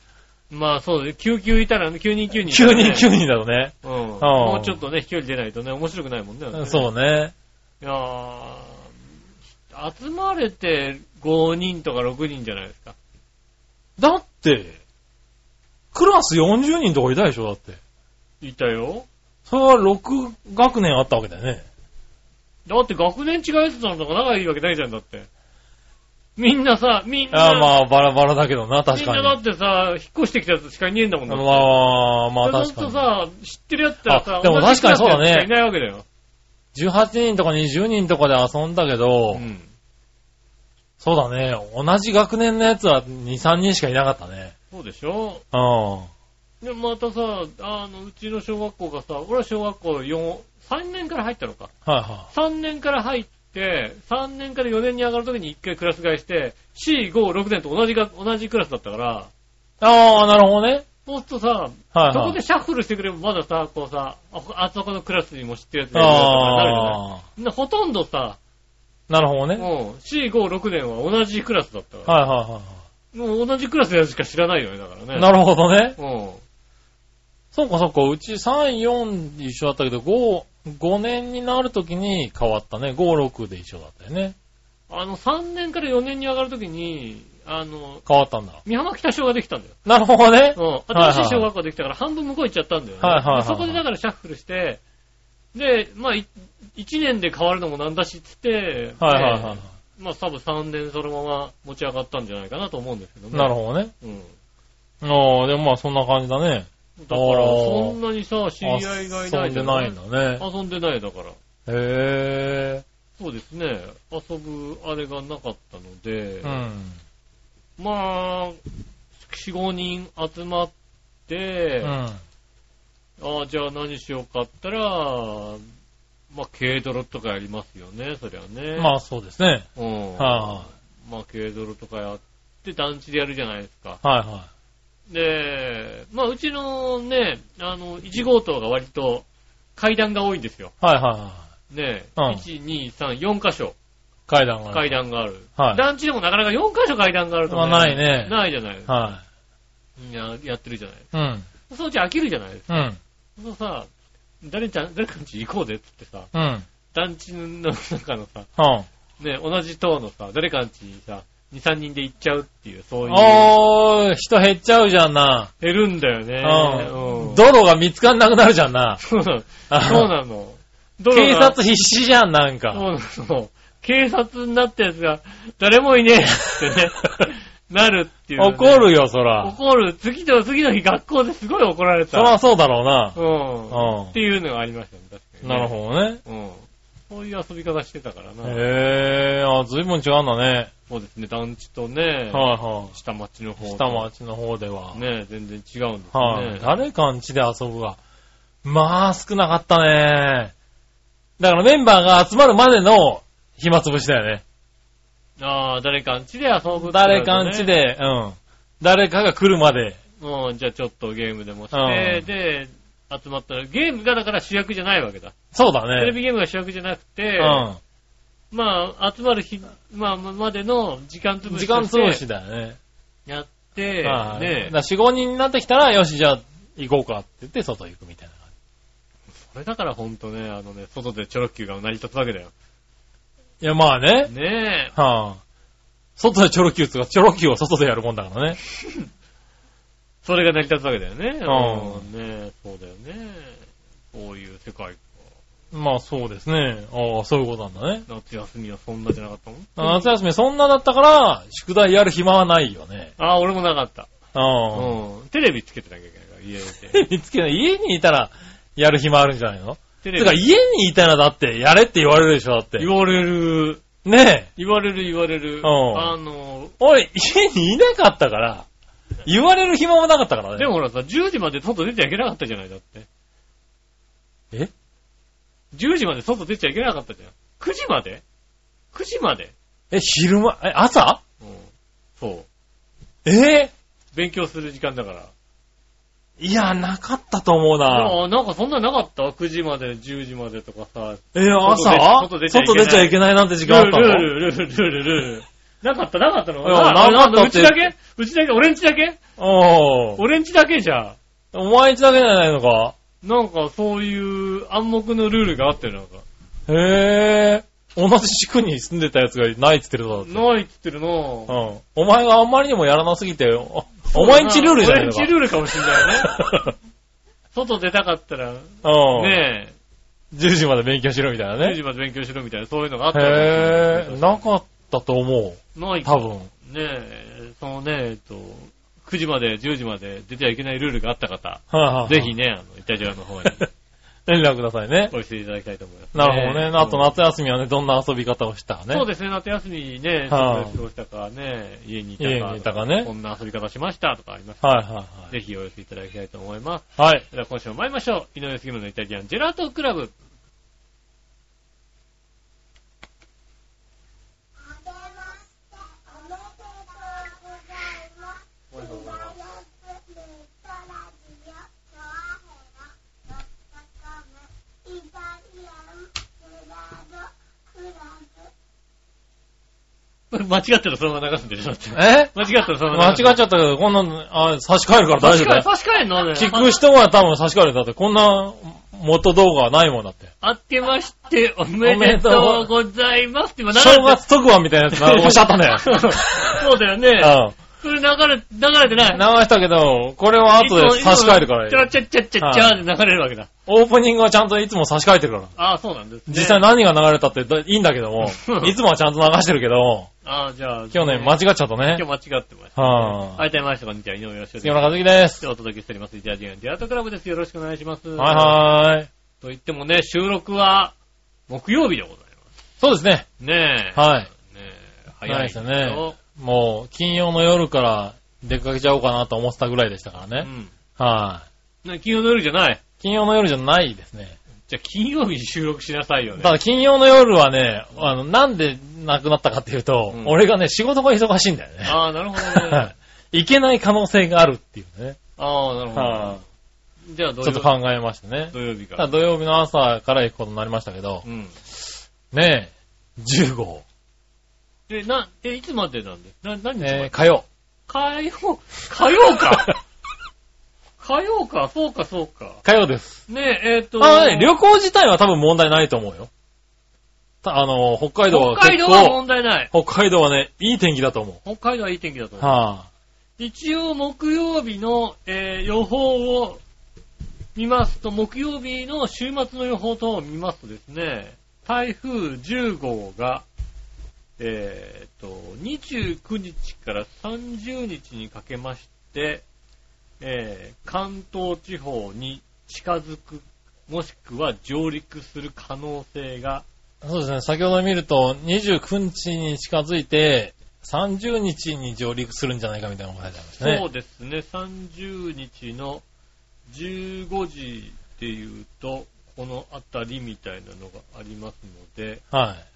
Speaker 2: まあそうです。9球いたら、9人9人、
Speaker 3: 9人9人だとね。
Speaker 2: うん。
Speaker 3: ん
Speaker 2: もうちょっとね、飛距離出ないとね、面白くないもんね。
Speaker 3: そうね。
Speaker 2: いやー、集まれて5人とか6人じゃないですか。
Speaker 3: だって、クラス40人とかいたでしょだって。
Speaker 2: いたよ。
Speaker 3: それは6学年あったわけだよね。
Speaker 2: だって学年違うやつなのとか仲いいわけないじゃん、だって。みんなさ、みんな、
Speaker 3: ああまあ、バラバラだけどな、確かに。
Speaker 2: みんなだってさ、引っ越してきたやつしかいねえんだもんだ
Speaker 3: ま。あ、まあ確か
Speaker 2: するとさ、知ってるやつってさ
Speaker 3: あ、でも確かにそうだね
Speaker 2: いないわけだよ。
Speaker 3: に。18人とか20人とかで遊んだけど、
Speaker 2: うん。
Speaker 3: そうだね。同じ学年のやつは2、3人しかいなかったね。
Speaker 2: そうでしょ？
Speaker 3: うん。
Speaker 2: で、またさ、あの、うちの小学校がさ、俺は小学校4、3年から入ったのか。
Speaker 3: はいは
Speaker 2: 3年から入って、3年から4年に上がるときに1回クラス替えして、4、5、6年と同じが、同じクラスだったから、
Speaker 3: い。ああ、なるほどね。
Speaker 2: そうするとさ、
Speaker 3: はいはい
Speaker 2: そこで。シャッフルしてくればまださ、こうさ、ああそこのクラスにも知ってるやつがいるなるじゃない
Speaker 3: ああ、
Speaker 2: みんなほとんどさ、
Speaker 3: なるほどね。
Speaker 2: もう、4、5、6年は同じクラスだったから。
Speaker 3: はいはいは
Speaker 2: もう同じクラスのやつしか知らないよね、だから
Speaker 3: い。
Speaker 2: ね。
Speaker 3: なるほどね。
Speaker 2: うん。
Speaker 3: そうかそうか、うち3、4一緒だったけど、5、5年になるときに変わったね。5、6で一緒だったよね。
Speaker 2: あの、3年から4年に上がるときに、あの、
Speaker 3: 変わったんだ。
Speaker 2: 三浜北小ができたんだよ。
Speaker 3: なるほどね。
Speaker 2: うん。新しい小学校できたから半分向こう行っちゃったんだよね。
Speaker 3: はいはいはいはい
Speaker 2: でそこでだからシャッフルして、で、まあ、1年で変わるのもなんだしっつって、
Speaker 3: はいはいはい。
Speaker 2: でまあ多分3年そのまま持ち上がったんじゃないかなと思うんですけどね。
Speaker 3: なるほどね。
Speaker 2: うん。
Speaker 3: ああ、でもまあそんな感じだね。
Speaker 2: だから、そんなにさ、知り合いがいないじゃ
Speaker 3: 遊んでないんだね。
Speaker 2: 遊んでないだから。
Speaker 3: へえ。
Speaker 2: そうですね。遊ぶあれがなかったので、
Speaker 3: うん。
Speaker 2: まあ、4、5人集まって、
Speaker 3: うん。
Speaker 2: ああ、じゃあ何しようかったら、まあ、軽泥とかやりますよね、そりゃね。
Speaker 3: まあそうですね。
Speaker 2: うん。
Speaker 3: は
Speaker 2: まあ、軽泥とかやって団地でやるじゃないですか。
Speaker 3: いはい。はいは
Speaker 2: で、まあ、うちのね、あの、1号棟が割と階段が多いんですよ。
Speaker 3: い。はいはいはい。
Speaker 2: ね、
Speaker 3: うん
Speaker 2: 1、2、3、4箇所
Speaker 3: 階段が。
Speaker 2: 階。段がある。
Speaker 3: はい
Speaker 2: 団地でもなかなか4箇所階段があると
Speaker 3: まあないね
Speaker 2: ないじゃないですか。
Speaker 3: は
Speaker 2: ややってるじゃない。
Speaker 3: い。うん。
Speaker 2: そのうち飽きるじゃないですか。
Speaker 3: うん。
Speaker 2: そうさ、誰ちゃん、誰かんち行こうぜって言ってさ、
Speaker 3: うん。
Speaker 2: 団地の中のさ、
Speaker 3: うん。
Speaker 2: ね、同じ棟のさ、誰かんちにさ、2、3人で行っちゃうっていう、そういう。
Speaker 3: おー、人減っちゃうじゃんな。
Speaker 2: 減るんだよね。
Speaker 3: うん。
Speaker 2: うん。
Speaker 3: 泥が見つかんなくなるじゃんな。
Speaker 2: そうなの。
Speaker 3: あ
Speaker 2: そうなの。
Speaker 3: 警察必死じゃん、なんか。
Speaker 2: そうなの。警察になったやつが、誰もいねえってね、なるっていう、ね。
Speaker 3: 怒るよ、そら。
Speaker 2: 怒る。次の、次の日学校ですごい怒られた。
Speaker 3: そらそうだろうな。
Speaker 2: うん。
Speaker 3: うん
Speaker 2: っていうのがありましたね、確かに、
Speaker 3: なる
Speaker 2: ど。
Speaker 3: ほどね。
Speaker 2: うん。そういう遊び方してたからな。
Speaker 3: へー、あ、ずいぶん違うんだね。
Speaker 2: そうですね、団地とね、
Speaker 3: はいは
Speaker 2: 下町の方
Speaker 3: 下町の方では。
Speaker 2: ね、全然違うんです
Speaker 3: はい、
Speaker 2: ね。
Speaker 3: 誰かんちで遊ぶが。まあ、少なかったね。だからメンバーが集まるまでの暇つぶしだよね。
Speaker 2: ああ、誰かんちで遊ぶ
Speaker 3: 誰かんち。で、うん。誰かが来るまで。
Speaker 2: うん、じゃあちょっとゲームでもして、
Speaker 3: うん
Speaker 2: で、集まったら、ゲームがだから主役じゃないわけだ。
Speaker 3: そうだね。
Speaker 2: テレビゲームが主役じゃなくて、
Speaker 3: うん。
Speaker 2: まあ、集まる日、まあ、までの時間潰し
Speaker 3: 時間
Speaker 2: として
Speaker 3: 潰しだよね。
Speaker 2: やって、
Speaker 3: はい。
Speaker 2: ね
Speaker 3: だから4、5人になってきたら、よし、じゃあ行こうかって言って外行くみたいな感
Speaker 2: それだからほんとね、あのね、外でチョロ Q が成り立つわけだよ。
Speaker 3: じ。いや、まあね。
Speaker 2: ね
Speaker 3: はあ。外でチョロ Q つか、チョロ Q を外でやるもんだからね。
Speaker 2: え。それが成り立つわけだよね。
Speaker 3: うん
Speaker 2: うん。ねえ、そうだよね。こういう世界か。
Speaker 3: まあそうですね。ああ、そういうことなんだね。
Speaker 2: 夏休みはそんなじゃなかったもん？
Speaker 3: 夏休みそんなだったから、宿題やる暇はないよね。
Speaker 2: ああ、俺もなかった。
Speaker 3: うん。
Speaker 2: うん。テレビつけてなきゃいけないから、家で。
Speaker 3: 見つけない。家にいたら、やる暇あるんじゃないの？
Speaker 2: テレビ
Speaker 3: てか家にいたらだって、やれって言われるでしょ、だって。
Speaker 2: 言われる。
Speaker 3: ねえ。
Speaker 2: 言われる言われる。
Speaker 3: ん
Speaker 2: あの、
Speaker 3: 俺、家にいなかったから、言われる暇もなかったからね。
Speaker 2: でもほらさ、10時まで外出ちゃいけなかったじゃない、だって。
Speaker 3: え
Speaker 2: ？10時まで外出ちゃいけなかったじゃん。9時まで ?9 時まで？
Speaker 3: え、昼間、え、朝？
Speaker 2: うん。そう。
Speaker 3: え？
Speaker 2: 勉強する時間だから。
Speaker 3: いや、なかったと思うな。
Speaker 2: ああ、なんかそんなのなかった ?9 時まで、10時までとかさ。
Speaker 3: えー、朝？
Speaker 2: 外出ちゃいけない
Speaker 3: 外出ちゃいけないなんて時間あったの？
Speaker 2: ルール、ルール、ルール、ルール。なかった、なかったの？
Speaker 3: いやなかった
Speaker 2: うちだけ？うちだけ？俺んちだけ？
Speaker 3: おー。
Speaker 2: 俺んちだけじゃ。
Speaker 3: お前んちだけじゃないのか？
Speaker 2: なんかそういう暗黙のルールがあってなんか。
Speaker 3: へえ。同じ地区に住んでたやつがないっつってるぞだって。
Speaker 2: ないっつってるな
Speaker 3: うん。お前があんまりにもやらなすぎて、おお前んちルールじゃないのか
Speaker 2: 俺んちルールかもしんないね。外出たかったら、
Speaker 3: うん。
Speaker 2: ね
Speaker 3: 10時まで勉強しろみたいな
Speaker 2: え、10
Speaker 3: ね
Speaker 2: 時。まで勉強しろみたいな、そういうのがあった
Speaker 3: へえ。
Speaker 2: な
Speaker 3: かったと思う。
Speaker 2: ないか
Speaker 3: 多分。
Speaker 2: ねえ、そのね、えっと、9時まで、10時まで出てはいけないルールがあった方、
Speaker 3: はいはいはい
Speaker 2: ぜひね、あの、イタジラの方に
Speaker 3: 連絡くださいね。
Speaker 2: お寄せいただきたいと思います、
Speaker 3: なるほどね。あと
Speaker 2: な
Speaker 3: 夏休みはね、どんな遊び方をしたかね。
Speaker 2: そうですね、夏休みにね、過ごしたかね、家にいたか、
Speaker 3: 家にいたかね
Speaker 2: こんな遊び方しましたとかありました
Speaker 3: はいはいはい。
Speaker 2: ぜひお寄せいただきたいと思います。
Speaker 3: はい。
Speaker 2: では今週も参りましょう。井上杉村のイタリアンジェラートクラブ。間違ってるそのまま流すんでしょ。
Speaker 3: え？
Speaker 2: 間違ったらそのまま
Speaker 3: 間違っちゃったけど、こんな、あ、差し替えるから大丈夫だよ。
Speaker 2: 差し替えんの？ね。
Speaker 3: 聞く人は多分差し替えるだって、こんな元動画はないもんだって。
Speaker 2: あっけましておめでとうございますって今流れて
Speaker 3: 正月特番みたいなやつなおっしゃったね。
Speaker 2: そうだよね。
Speaker 3: うん。
Speaker 2: それ流れ、流れてない。
Speaker 3: 流したけど、これは後で差し替えるから
Speaker 2: チャラチャッチャッチャッチャーで流れるわけだ。
Speaker 3: オープニングはちゃんといつも差し替えてるから。
Speaker 2: ああ、そうなんですね。
Speaker 3: 実際何が流れたってだいいんだけども
Speaker 2: う、ん
Speaker 3: いつもはちゃんと流してるけど、
Speaker 2: ああ、じゃあ。
Speaker 3: 今日ね、間違っちゃったね。
Speaker 2: 今日間違ってました。
Speaker 3: はぁ。
Speaker 2: はい、たいました。こんにちは。井上義
Speaker 3: 杉村和樹です。
Speaker 2: でお届けしております。イタリアンジェラートクラブです。よろしくお願いします。
Speaker 3: はいはーい。
Speaker 2: と言ってもね、収録は木曜日でございま
Speaker 3: そうですね。
Speaker 2: す。ねえ。
Speaker 3: はい。
Speaker 2: ねえ。早い
Speaker 3: ですよね。もう、金曜の夜から出かけちゃおうかなと思ってたぐらいでしたからね。
Speaker 2: うん。
Speaker 3: はい。
Speaker 2: ね金曜の夜じゃない。
Speaker 3: 金曜の夜じゃないですね。
Speaker 2: じゃあ金曜日に収録しなさいよね。
Speaker 3: ただ金曜の夜はね、あの、なんで亡くなったかっていうと、
Speaker 2: うん
Speaker 3: 俺がね、仕事が忙しいんだよね。
Speaker 2: ああ、なるほどね。
Speaker 3: いけない可能性があるっていうね。
Speaker 2: ああ、なるほ
Speaker 3: は
Speaker 2: ど。じゃあ土
Speaker 3: い。ちょっ
Speaker 2: 曜
Speaker 3: と考えましてね。
Speaker 2: 土曜日か
Speaker 3: ただ。土曜日の朝から行くことになりましたけど
Speaker 2: う、ん。
Speaker 3: ねえ、10号、
Speaker 2: え、な、え、いつまでなんで？な、何
Speaker 3: えー
Speaker 2: で
Speaker 3: 火曜。
Speaker 2: 火曜、火曜か？火曜か、そうか、そうか。
Speaker 3: 火曜です。
Speaker 2: ねえ、えっと、
Speaker 3: あのね、旅行自体は多分問題ないと思うよ。たあの、北海道は
Speaker 2: 北海道は問題ない。
Speaker 3: 北海道はね、いい天気だと思う。
Speaker 2: 北海道はいい天気だと思う。
Speaker 3: は
Speaker 2: 一応木曜日の、えー予報を見ますと、木曜日の週末の予報等を見ますとですね、台風10号が、えーっと、29日から30日にかけまして、えー関東地方に近づく、もしくは上陸する可能性が、
Speaker 3: あ、そうですね、先ほど見ると、29日に近づいて、30日に上陸するんじゃないかみたいなのが書いてありましたね。
Speaker 2: そうですね、30日の15時で言うと、この辺りみたいなのがありますので、
Speaker 3: はい。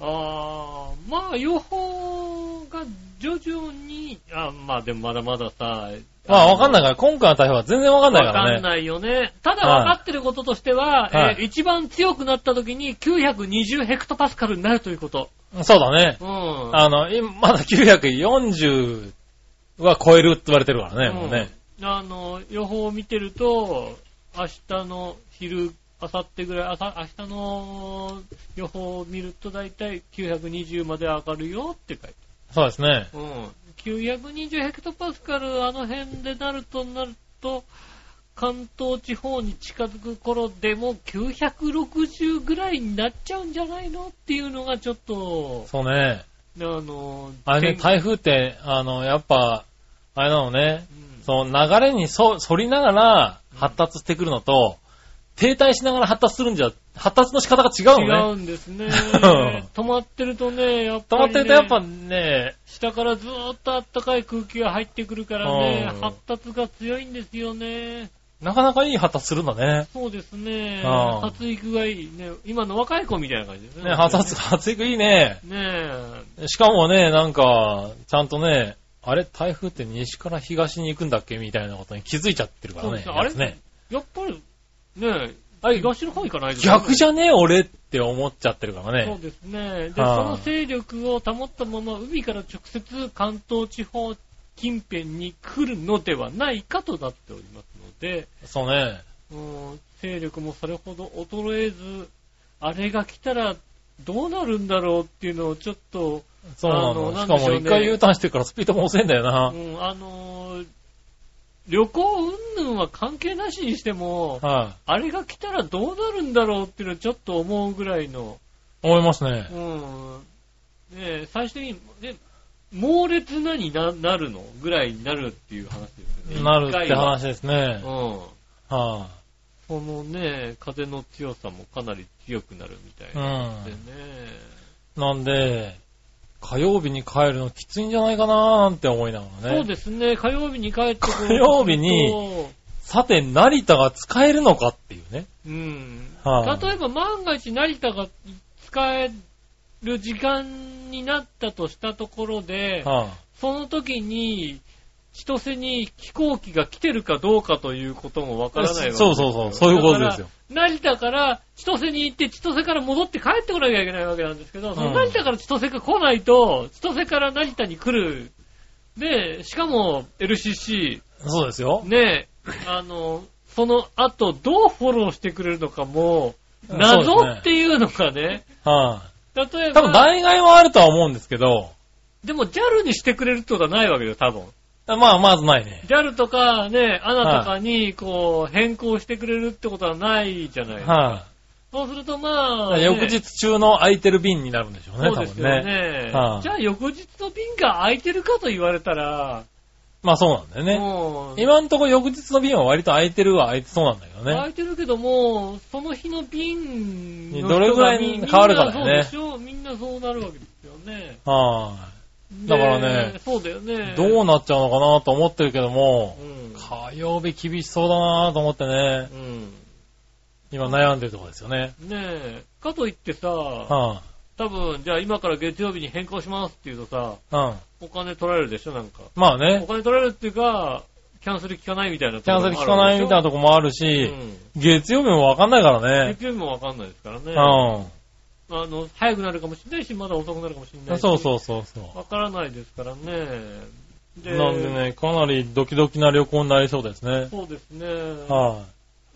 Speaker 2: あー、まあ予報が徐々に、あまあでもまだまださ、
Speaker 3: まあわかんない
Speaker 2: か
Speaker 3: から、今回の台風は全然わかんない
Speaker 2: わ
Speaker 3: からね。
Speaker 2: かんないよね。ただ分かってることとしては、
Speaker 3: はい
Speaker 2: えー一番強くなった時に920ヘクトパスカルになるということ。
Speaker 3: そうだね。
Speaker 2: うん。
Speaker 3: あの、今、まだ940は超えるって言われてるからね、もうね。
Speaker 2: うんあの、予報を見てると、明日の昼、明後日ぐらい、朝、明日の予報を見ると大体920まで上がるよって書いて
Speaker 3: そうですね。
Speaker 2: ある。うん。920ヘクトパスカル、あの辺でなるとなると、関東地方に近づく頃でも960ぐらいになっちゃうんじゃないのっていうのがちょっと、
Speaker 3: そうね。
Speaker 2: あの、
Speaker 3: あれね、
Speaker 2: 天
Speaker 3: 台風って、あの、やっぱ、あれなのね、
Speaker 2: うん
Speaker 3: その流れにそ反りながら発達してくるのと、停滞しながら発達するんじゃ、発達の仕方が違う
Speaker 2: 違
Speaker 3: のね。
Speaker 2: うんですね。
Speaker 3: ん
Speaker 2: 止まってるとね、やっ
Speaker 3: 止
Speaker 2: ぱり、ね、
Speaker 3: まってるとやっぱね、
Speaker 2: 下からずーっと暖かい空気が入ってくるからね
Speaker 3: う、ん
Speaker 2: 発達が強いんですよね。
Speaker 3: なかなかいい旗するんだね。
Speaker 2: そうですね。
Speaker 3: ああ
Speaker 2: 発育がいいね。今の若い子みたいな感じですね。
Speaker 3: ね、発発、発育いいね。
Speaker 2: ね
Speaker 3: しかもね、なんか、ちゃんとね、あれ台風って西から東に行くんだっけみたいなことに気づいちゃってるからね。
Speaker 2: そうですねあれ
Speaker 3: ね。
Speaker 2: え。やっぱり、ね
Speaker 3: あれ
Speaker 2: 東の方行かないでね
Speaker 3: 逆じゃねえ俺って思っちゃってるからね。
Speaker 2: そうですね。で、そ
Speaker 3: はあ
Speaker 2: の勢力を保ったまま海から直接関東地方近辺に来るのではないかとなっておりますので、
Speaker 3: そうね。
Speaker 2: うん勢力もそれほど衰えず、あれが来たらどうなるんだろうっていうのをちょっと、
Speaker 3: そうな
Speaker 2: あの
Speaker 3: の。しか
Speaker 2: なんでしょうね
Speaker 3: も一回 U ターンしてるからスピードも遅いんだよ
Speaker 2: う
Speaker 3: な。
Speaker 2: ん、あのー旅行云々は関係なしにしても、
Speaker 3: はい、
Speaker 2: あれが来たらどうなるんだろうっていうのをちょっと思うぐらいの、
Speaker 3: 思いますね。
Speaker 2: うん。ねえ最終的に、ね、猛烈なにななるのぐらいになるっていう話ですよね。
Speaker 3: なるって話ですね。
Speaker 2: うん。
Speaker 3: は
Speaker 2: そのね、風の強さもかなり強くなるみたいな。でね。
Speaker 3: い、なんで、火曜日に帰るのきついんじゃないかなーって思いながらね。
Speaker 2: そうですね、火曜日に帰ってくると
Speaker 3: 火曜日に、さて、成田が使えるのかっていうね。
Speaker 2: うん。
Speaker 3: はい
Speaker 2: 例えば万が一成田が使える時間になったとしたところで、
Speaker 3: は
Speaker 2: その時に、千歳に飛行機が来てるかどうかということもわからないわけですよ
Speaker 3: そうそうそうそういうことですよ。
Speaker 2: 成田から千歳に行って千歳から戻って帰ってこなきゃいけないわけなんですけど、その
Speaker 3: うん
Speaker 2: 成田から千歳が来ないと、千歳から成田に来る。で、しかも LCC、
Speaker 3: そうですよ。
Speaker 2: ね、あの、その後どうフォローしてくれるのかも、謎っていうのがね、
Speaker 3: はい、
Speaker 2: 例えば、
Speaker 3: 多分、代替はあるとは思うんですけど、
Speaker 2: でも JAL にしてくれるってことはないわけよ、多分。
Speaker 3: まあ、まずないね。
Speaker 2: JAL とかね、ANA とかにこう変更してくれるってことはないじゃないですか。
Speaker 3: は
Speaker 2: そうするとまあ、
Speaker 3: い、
Speaker 2: ね
Speaker 3: 翌日中の空いてる便になるんでしょうね、多
Speaker 2: そうですよ
Speaker 3: 分ね。
Speaker 2: ね。
Speaker 3: はい
Speaker 2: じゃあ翌日の便が空いてるかと言われたら、
Speaker 3: まあそうなんだよね。今んとこ翌日の便は割と空いてるは空いてそうなんだけどね。
Speaker 2: 空いてるけども、その日の便の人が
Speaker 3: どれぐらいに変わるかだよね
Speaker 2: みんなそうでしょみんなそうなるわけですよね。
Speaker 3: はい、だからね
Speaker 2: でそうだよね。
Speaker 3: どうなっちゃうのかなと思ってるけども
Speaker 2: う、ん。
Speaker 3: 火曜日厳しそうだなと思ってね、
Speaker 2: うん。
Speaker 3: 今悩んでるところですよね。
Speaker 2: ねえ。かといってさ、
Speaker 3: は
Speaker 2: 多分、じゃあ今から月曜日に変更しますって言うとさ、
Speaker 3: い、うん。
Speaker 2: お金取られるでしょなんか。お
Speaker 3: まあね、
Speaker 2: 金取られるっていうか、キャンセル効かないみたいなと
Speaker 3: キャンセル効かないみたいなと
Speaker 2: こ
Speaker 3: こもある
Speaker 2: ろ
Speaker 3: し、
Speaker 2: うん。
Speaker 3: 月曜日もわかんないからね。
Speaker 2: 月曜日もわかんないですからね。
Speaker 3: う
Speaker 2: あの、早くなるかもしれないし、まだ遅くなるかもしれない
Speaker 3: ん。
Speaker 2: し。
Speaker 3: そうそうそうそう。
Speaker 2: わからないですからね。で
Speaker 3: なんでね、かなりドキドキな旅行になりそうですね。
Speaker 2: そうですね。
Speaker 3: は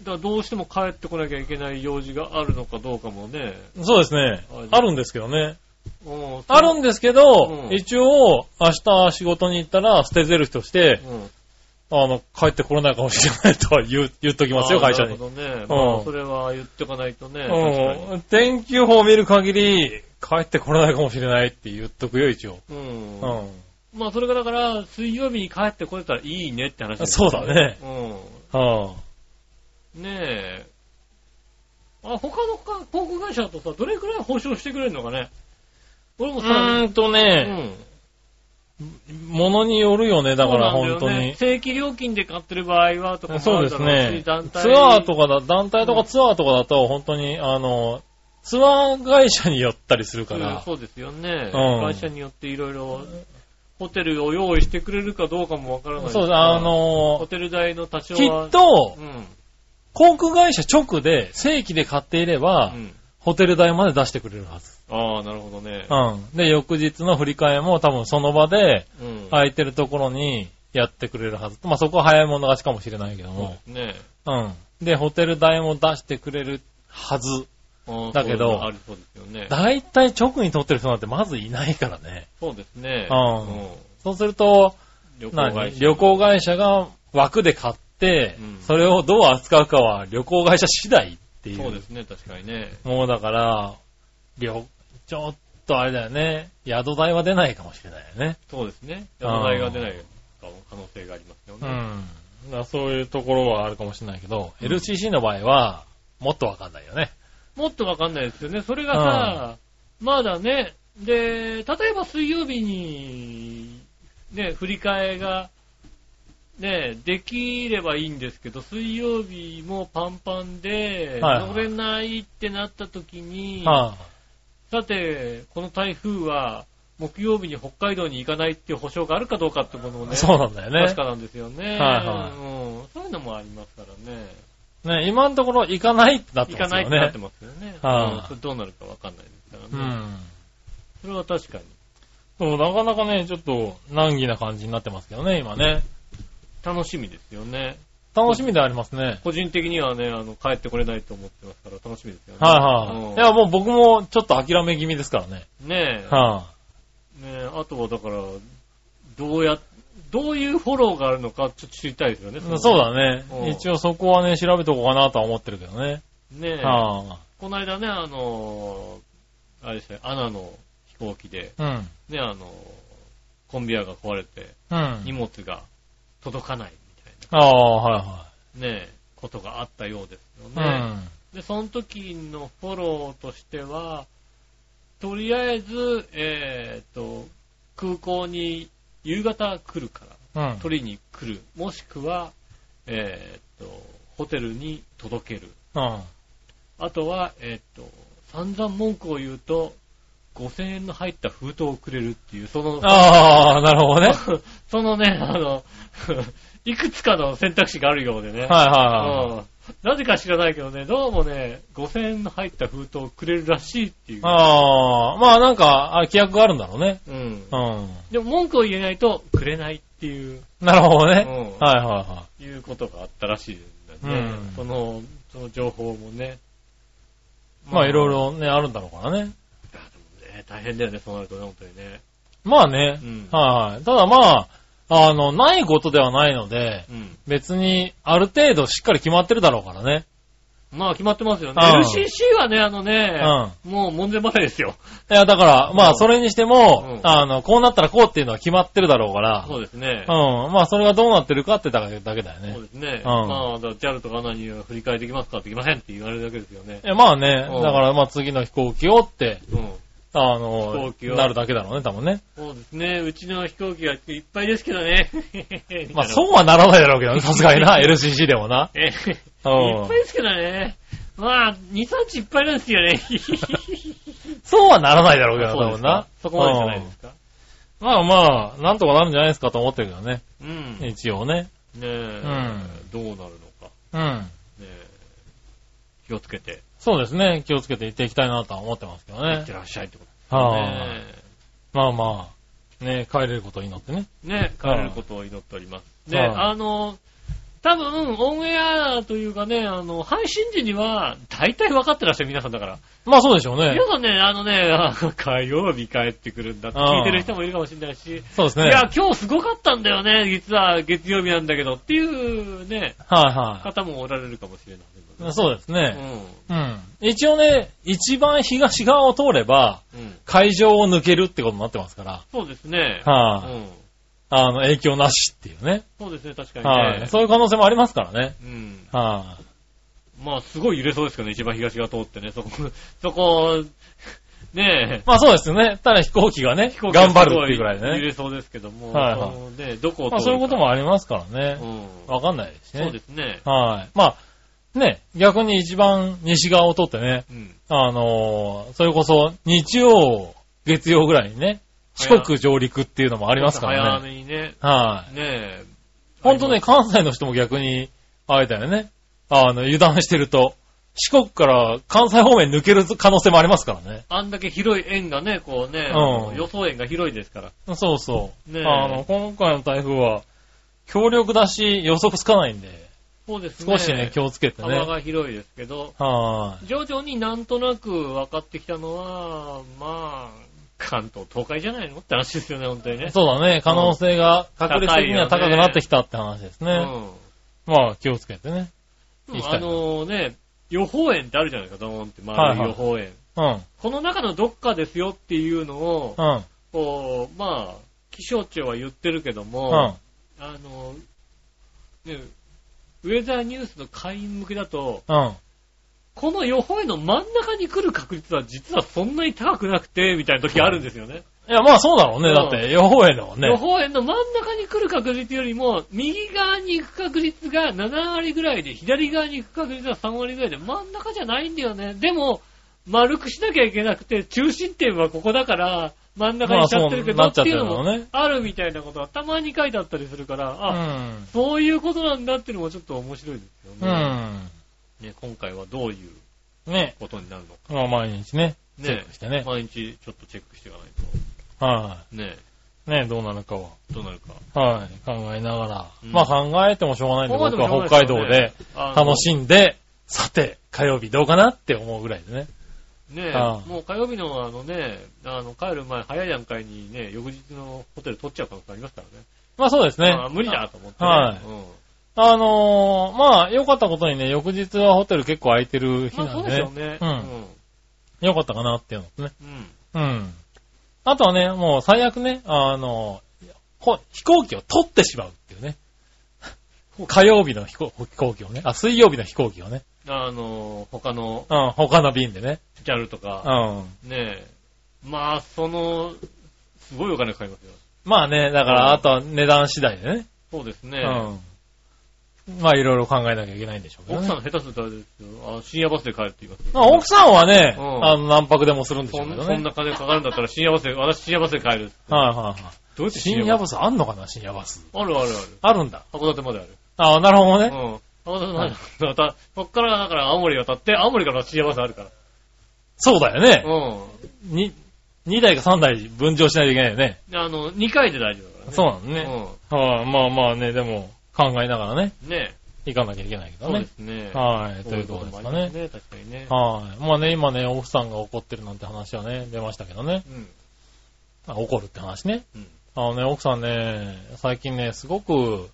Speaker 2: だからどうしても帰ってこなきゃいけない用事があるのかどうかもね。
Speaker 3: い。そうですね
Speaker 2: はい。
Speaker 3: あるんですけどね。
Speaker 2: うん
Speaker 3: あるんですけど、
Speaker 2: うん
Speaker 3: 一応、明日仕事に行ったら捨てゼルとして、
Speaker 2: うん。
Speaker 3: あの、帰ってこれないかもしれないとは言う、言っときますよ、会社に
Speaker 2: なる。ほどね。まあ、
Speaker 3: うん
Speaker 2: それは言っておかないとね。
Speaker 3: うん。天気予報を見る限り、帰ってこれないかもしれないって言っとくよ、一応。
Speaker 2: うん。
Speaker 3: うん。
Speaker 2: まあ、それがだから、水曜日に帰ってこれたらいいねって話です
Speaker 3: そうだね。
Speaker 2: う
Speaker 3: は
Speaker 2: ん。ねえ。あ、他のか航空会社だとさ、どれくらい保証してくれるのかね俺も
Speaker 3: あ、
Speaker 2: さ、
Speaker 3: うーんと
Speaker 2: う
Speaker 3: ね、
Speaker 2: ん。
Speaker 3: ものによるよね、だから本当に。
Speaker 2: ね正規料金で買ってる場合はとか
Speaker 3: そうですね。ツアーとかだ、団体とかツアーとかだと、本当に、あの、ツアー会社によったりするか
Speaker 2: うん
Speaker 3: ら、
Speaker 2: そうですよね。
Speaker 3: うん
Speaker 2: 会社によっていろいろ、ホテルを用意してくれるかどうかもわからない
Speaker 3: そうあの、
Speaker 2: ホテル代の多少
Speaker 3: き
Speaker 2: は。
Speaker 3: っと
Speaker 2: う、ん。
Speaker 3: 航空会社直で、正規で買っていれば
Speaker 2: う、ん。
Speaker 3: ホテル代まで出してくれるはず。
Speaker 2: ああ、なるほどね。
Speaker 3: うん。で、翌日の振り替えも多分その場で、
Speaker 2: うん。
Speaker 3: 空いてるところにやってくれるはず。まあ、そこは早い者勝ちかもしれないけど
Speaker 2: そう
Speaker 3: も
Speaker 2: で。すね。
Speaker 3: うん。で、ホテル代も出してくれるはず。だけど
Speaker 2: そういうのありそうですよね。
Speaker 3: だいたい直に取ってる人なんてまずいないからね。
Speaker 2: そうですね。
Speaker 3: うんそうすると、
Speaker 2: 旅行
Speaker 3: 何
Speaker 2: 会社。
Speaker 3: 旅行会社が枠で買って、
Speaker 2: うん
Speaker 3: それをどう扱うかは旅行会社次第っていう。
Speaker 2: そうですね、確かにね。
Speaker 3: もうだから、旅、ちょっとあれだよね。宿代は出ないかもしれないよね。
Speaker 2: そうですね。宿代が出ない可能性がありますよね。
Speaker 3: うん。そういうところはあるかもしれないけど、
Speaker 2: うん
Speaker 3: LCC の場合は、もっとわかんないよね。
Speaker 2: もっとわかんないですよね。それがさ、まだね、で、例えば水曜日に、ね、振り替えが、ね、できればいいんですけど、水曜日もパンパンで、乗れないってなった時に、
Speaker 3: は
Speaker 2: さて、この台風は、木曜日に北海道に行かないっていう保証があるかどうかってものを
Speaker 3: い。
Speaker 2: ね、
Speaker 3: そうなんだよね
Speaker 2: 確。かなんですよね。
Speaker 3: はいはい
Speaker 2: うん。そういうのもありますからね。
Speaker 3: ね、今のところ行かないってなって
Speaker 2: 行
Speaker 3: ます
Speaker 2: ないってなってますよね。
Speaker 3: はい
Speaker 2: うんそれどうなるかわかんないですか
Speaker 3: う
Speaker 2: らね。
Speaker 3: ん。
Speaker 2: それは確かに。
Speaker 3: そう、なかなかね、ちょっと難儀な感じになってますけどね、今ね。
Speaker 2: 楽しみですよね。
Speaker 3: 楽しみでありますね。
Speaker 2: 個人的にはね、あの、帰ってこれないと思ってますから楽しみですよね。
Speaker 3: はいはい。いや、もう僕もちょっと諦め気味ですからね。
Speaker 2: うんねえ。
Speaker 3: は
Speaker 2: ねえ、あとはだから、どうや、どういうフォローがあるのかちょっと知りたいですよね。
Speaker 3: い。そうだね
Speaker 2: うん。
Speaker 3: 一応そこはね、調べとこうかなとは思ってるけどね。
Speaker 2: ねえ。
Speaker 3: は
Speaker 2: この間ね、あのー、あれですね、アナの飛行機で、
Speaker 3: あ。うん。
Speaker 2: ね、あのー、コンビアが壊れて、
Speaker 3: うん。
Speaker 2: 荷物が届かないみたい
Speaker 3: ああ、は
Speaker 2: な、ねえ、ことがあったようですよ
Speaker 3: いはい。
Speaker 2: ね。で、その時のフォローとしては、とりあえず、えっ、と、空港に夕方来るから、
Speaker 3: うん。うん。
Speaker 2: 取りに来る。もしくは、えっ、と、ホテルに届ける。
Speaker 3: うん。
Speaker 2: あとは、えっ、と、散々文句を言うと、5000円の入った封筒をくれるっていう、その、
Speaker 3: ああ、なるほどね。は い
Speaker 2: そのね、あの、いくつかの選択肢があるようでね。
Speaker 3: はいは
Speaker 2: うんなぜか知らないけどね、どうもね、5000円の入った封筒をくれるらしいっていう
Speaker 3: い。。ああ、まあなんか、あ規約があるんだろうね。
Speaker 2: うん。
Speaker 3: うん。
Speaker 2: でも文句を言えないと、くれないっていう、
Speaker 3: なるほどね。
Speaker 2: うん
Speaker 3: はいはいは
Speaker 2: いうことがあったらしいんだよね。
Speaker 3: うん
Speaker 2: その、その情報もね。
Speaker 3: い。まあいろいろね、あるんだろうからね。
Speaker 2: 大変だよね、そうなるとね、本当にね。
Speaker 3: まあね
Speaker 2: う。ん。
Speaker 3: はいはい。ただまあ、あの、ないことではないので、
Speaker 2: うん。
Speaker 3: 別にある程度しっかり決まってるだろうからね。
Speaker 2: まあ決まってますよね。
Speaker 3: うん
Speaker 2: LCC はね、あのね、
Speaker 3: う
Speaker 2: もう門前払いですよ。
Speaker 3: いや、だから、ま
Speaker 2: うん
Speaker 3: あそれにしても、
Speaker 2: うん
Speaker 3: あの、こうなったらこうっていうのは決まってるだろうから、
Speaker 2: そうですね。
Speaker 3: うん。まあそれがどうなってるかってだけだけだよね
Speaker 2: そう。ですね。
Speaker 3: うん
Speaker 2: まあ、JAL とかには振り替えできますかってできませんって言われるだけですよね
Speaker 3: い。や、まあね、
Speaker 2: うん
Speaker 3: だからまあ次の飛行機をって、
Speaker 2: うん。
Speaker 3: あ
Speaker 2: 飛
Speaker 3: の
Speaker 2: 行機、を
Speaker 3: なるだけだろうね、多分ね。
Speaker 2: そうですね。うちの飛行機がいっぱいですけどね。
Speaker 3: まあそうはならないだろうけどね、さすがにな、LCC でもな。
Speaker 2: えいっ
Speaker 3: うん
Speaker 2: ぱいですけどね。まあ、2、3日いっぱいなんですよね。
Speaker 3: そうはならないだろうけど、
Speaker 2: そうですか
Speaker 3: 多分な。
Speaker 2: そこまでじゃないですか。
Speaker 3: うんまあまあ、なんとかなるんじゃないですかと思ってるけどね。
Speaker 2: うん。ね
Speaker 3: 一応ね。
Speaker 2: え、
Speaker 3: ん
Speaker 2: どうなるのか。
Speaker 3: うん。
Speaker 2: ねえ気をつけて、
Speaker 3: そうですね。気をつけていっていきたいなとは思ってますけどね
Speaker 2: いって。らっしゃいってことですよ
Speaker 3: はあ
Speaker 2: ね。
Speaker 3: まあまあ、ね、帰れることを祈ってね。
Speaker 2: ね、帰れることを祈っております。で、
Speaker 3: は
Speaker 2: あの、多分、オンエアというかね、あの、配信時には、大体分かってらっしゃる皆さんだから。
Speaker 3: まあそうでしょうね
Speaker 2: 皆。さんね、あのね、あ 火曜日帰ってくるんだって聞いてる人もいるかもしれないし、
Speaker 3: そうですね。
Speaker 2: いや、今日すごかったんだよね、実は月曜日なんだけどっていうね、
Speaker 3: はいは
Speaker 2: 方もおられるかもしれない。
Speaker 3: そうです
Speaker 2: う
Speaker 3: ね。
Speaker 2: ん。
Speaker 3: うん。一応ね、一番東側を通れば、
Speaker 2: うん。
Speaker 3: 海上を抜けるってことになってますから。
Speaker 2: そうですね。
Speaker 3: はい、
Speaker 2: うん。
Speaker 3: あの、影響なしっていうね。
Speaker 2: そうですね、確かに
Speaker 3: はい、
Speaker 2: ね。
Speaker 3: そういう可能性もありますからね。
Speaker 2: うん。
Speaker 3: はい、
Speaker 2: まあ、すごい揺れそうですけどね、一番東が通ってね、そこ、そこ、ねえ、
Speaker 3: まあそうですよね。ただ飛行機がね、
Speaker 2: 飛行機が
Speaker 3: 頑張るっていうぐらいで
Speaker 2: 揺
Speaker 3: ね。
Speaker 2: れそうですけども、
Speaker 3: はいはい
Speaker 2: そのね、どこを
Speaker 3: まあそういうこともありますからね。
Speaker 2: うん。
Speaker 3: わかんないですね。
Speaker 2: そうですね。
Speaker 3: はい。まあ、ね、逆に一番西側を通ってね、
Speaker 2: うん。
Speaker 3: あのーそれこそ日曜、月曜ぐらいにね、四国上陸っていうのもありますから
Speaker 2: 早
Speaker 3: ね。
Speaker 2: めにね、
Speaker 3: はい。
Speaker 2: ねえ。
Speaker 3: ほんとね、関西の人も逆に、あれだよね。あの、油断してると、四国から関西方面抜ける可能性もありますからね。
Speaker 2: あんだけ広い円がね、こうね、
Speaker 3: うん
Speaker 2: 予想円が広いですから。
Speaker 3: そうそう。
Speaker 2: ねえ
Speaker 3: あの、今回の台風は、強力だし予測つかないんで、
Speaker 2: そうですね。
Speaker 3: 少しね、気をつけてね。
Speaker 2: 幅が広いですけど、
Speaker 3: は
Speaker 2: 徐々になんとなく分かってきたのは、まあ、関東、東海じゃないのって話ですよね、本当にね。
Speaker 3: い。そうだね、可能性が確率的には高くなってきたって話ですね。
Speaker 2: うん。
Speaker 3: まあ、気をつけてね。
Speaker 2: でもあのね、予報円ってあるじゃないですか、ドーンって
Speaker 3: はい
Speaker 2: 丸い
Speaker 3: はい
Speaker 2: 予報円。
Speaker 3: うん。
Speaker 2: この中のどっかですよっていうのを、
Speaker 3: うん。
Speaker 2: こう、まあ、気象庁は言ってるけども、
Speaker 3: うん。
Speaker 2: あの、ね、ウェザーニュースの会員向けだと、
Speaker 3: うん。
Speaker 2: この予報円の真ん中に来る確率は実はそんなに高くなくて、みたいな時あるんですよね。
Speaker 3: いや、まあそうだろうね。
Speaker 2: うん
Speaker 3: だって、予報円だもんね。
Speaker 2: 予報円の真ん中に来る確率よりも、右側に行く確率が7割ぐらいで、左側に行く確率が3割ぐらいで、真ん中じゃないんだよね。でも、丸くしなきゃいけなくて、中心点はここだから、真ん中にしちゃってるけど、
Speaker 3: まあ
Speaker 2: っていうのもあるみたいなことはたまに書いてあったりするから、
Speaker 3: う
Speaker 2: あ、
Speaker 3: ん。
Speaker 2: そういうことなんだっていうのもちょっと面白いです
Speaker 3: う
Speaker 2: よね。
Speaker 3: ん。
Speaker 2: ね今回はどういう
Speaker 3: ね。
Speaker 2: ことになるのか。
Speaker 3: まあ毎日ね、チェ
Speaker 2: ね
Speaker 3: ックしてね。
Speaker 2: 毎日ちょっとチェックしていかない
Speaker 3: は
Speaker 2: と。ね
Speaker 3: い。ね、どうなるかは。
Speaker 2: どうなるか。
Speaker 3: はい。考えながら。
Speaker 2: うん
Speaker 3: まあ考えてもしょうがないんで、僕は北海道で楽しんで、さて、火曜日どうかなって思うぐらいでね。
Speaker 2: ねえ、
Speaker 3: ああ
Speaker 2: もう火曜日のあのね、あの、帰る前早い段階にね、翌日のホテル取っちゃう可能性ありますからね。
Speaker 3: まあそうですね。
Speaker 2: ああ無理だと思って、ね。
Speaker 3: はいあのー、まあ、良かったことにね、翌日はホテル結構空いてる日
Speaker 2: まあそう
Speaker 3: なんで、
Speaker 2: でしょうね。
Speaker 3: うん良かったかなっていうのとね。
Speaker 2: うん。うん。
Speaker 3: うん。あとはね、もう最悪ね、あの、ほ飛行機を取ってしまうっていうね。火曜日の飛行飛行機をね、あ、水曜日の飛行機をね、
Speaker 2: あの、他の
Speaker 3: うん、他の便でね。
Speaker 2: JAL と
Speaker 3: う
Speaker 2: か、
Speaker 3: ん。
Speaker 2: ねえ、まあ、その、すごいお金かかりますよ。
Speaker 3: まあね、だか
Speaker 2: うん
Speaker 3: ら、あとは値段次第でね。
Speaker 2: そうですね。
Speaker 3: うん。まあいろいろ考えなきゃいけないんでしょうけどね。
Speaker 2: 奥さん下手するとあれですよ。あ深夜バスで帰るって言いますよ
Speaker 3: まあ奥さんはね、
Speaker 2: うん
Speaker 3: あの、何泊でもするんでしょ
Speaker 2: そ
Speaker 3: うんけどね。
Speaker 2: そんな金かかるんだったら深夜バスで、私深夜バスで帰る。
Speaker 3: はいはいはい。
Speaker 2: どうやって
Speaker 3: 深夜バス？あんのかな深夜バス。
Speaker 2: あるあるある。
Speaker 3: あるんだ。
Speaker 2: 函館まである。
Speaker 3: ああ、なるほどね。
Speaker 2: うん。函館また、そっからだから青森渡って、青森から深夜バスあるから。
Speaker 3: そうだよね。
Speaker 2: うん。
Speaker 3: に、2台か3台分乗しないといけないよね。
Speaker 2: あの、2回で大丈夫だからね。
Speaker 3: そうなのね。はい、まあまあね、でも、考えながらね、
Speaker 2: うん。ね
Speaker 3: 行かなきゃいけないけどね
Speaker 2: そうで。すね。
Speaker 3: はい、というとことですかね。
Speaker 2: ね。確かにね。
Speaker 3: はい。まあね、今ね、奥さんが怒ってるなんて話はね、出ましたけどね。
Speaker 2: うん。
Speaker 3: あ怒るって話ね。
Speaker 2: うん。
Speaker 3: あのね、奥さんね、最近ね、すごく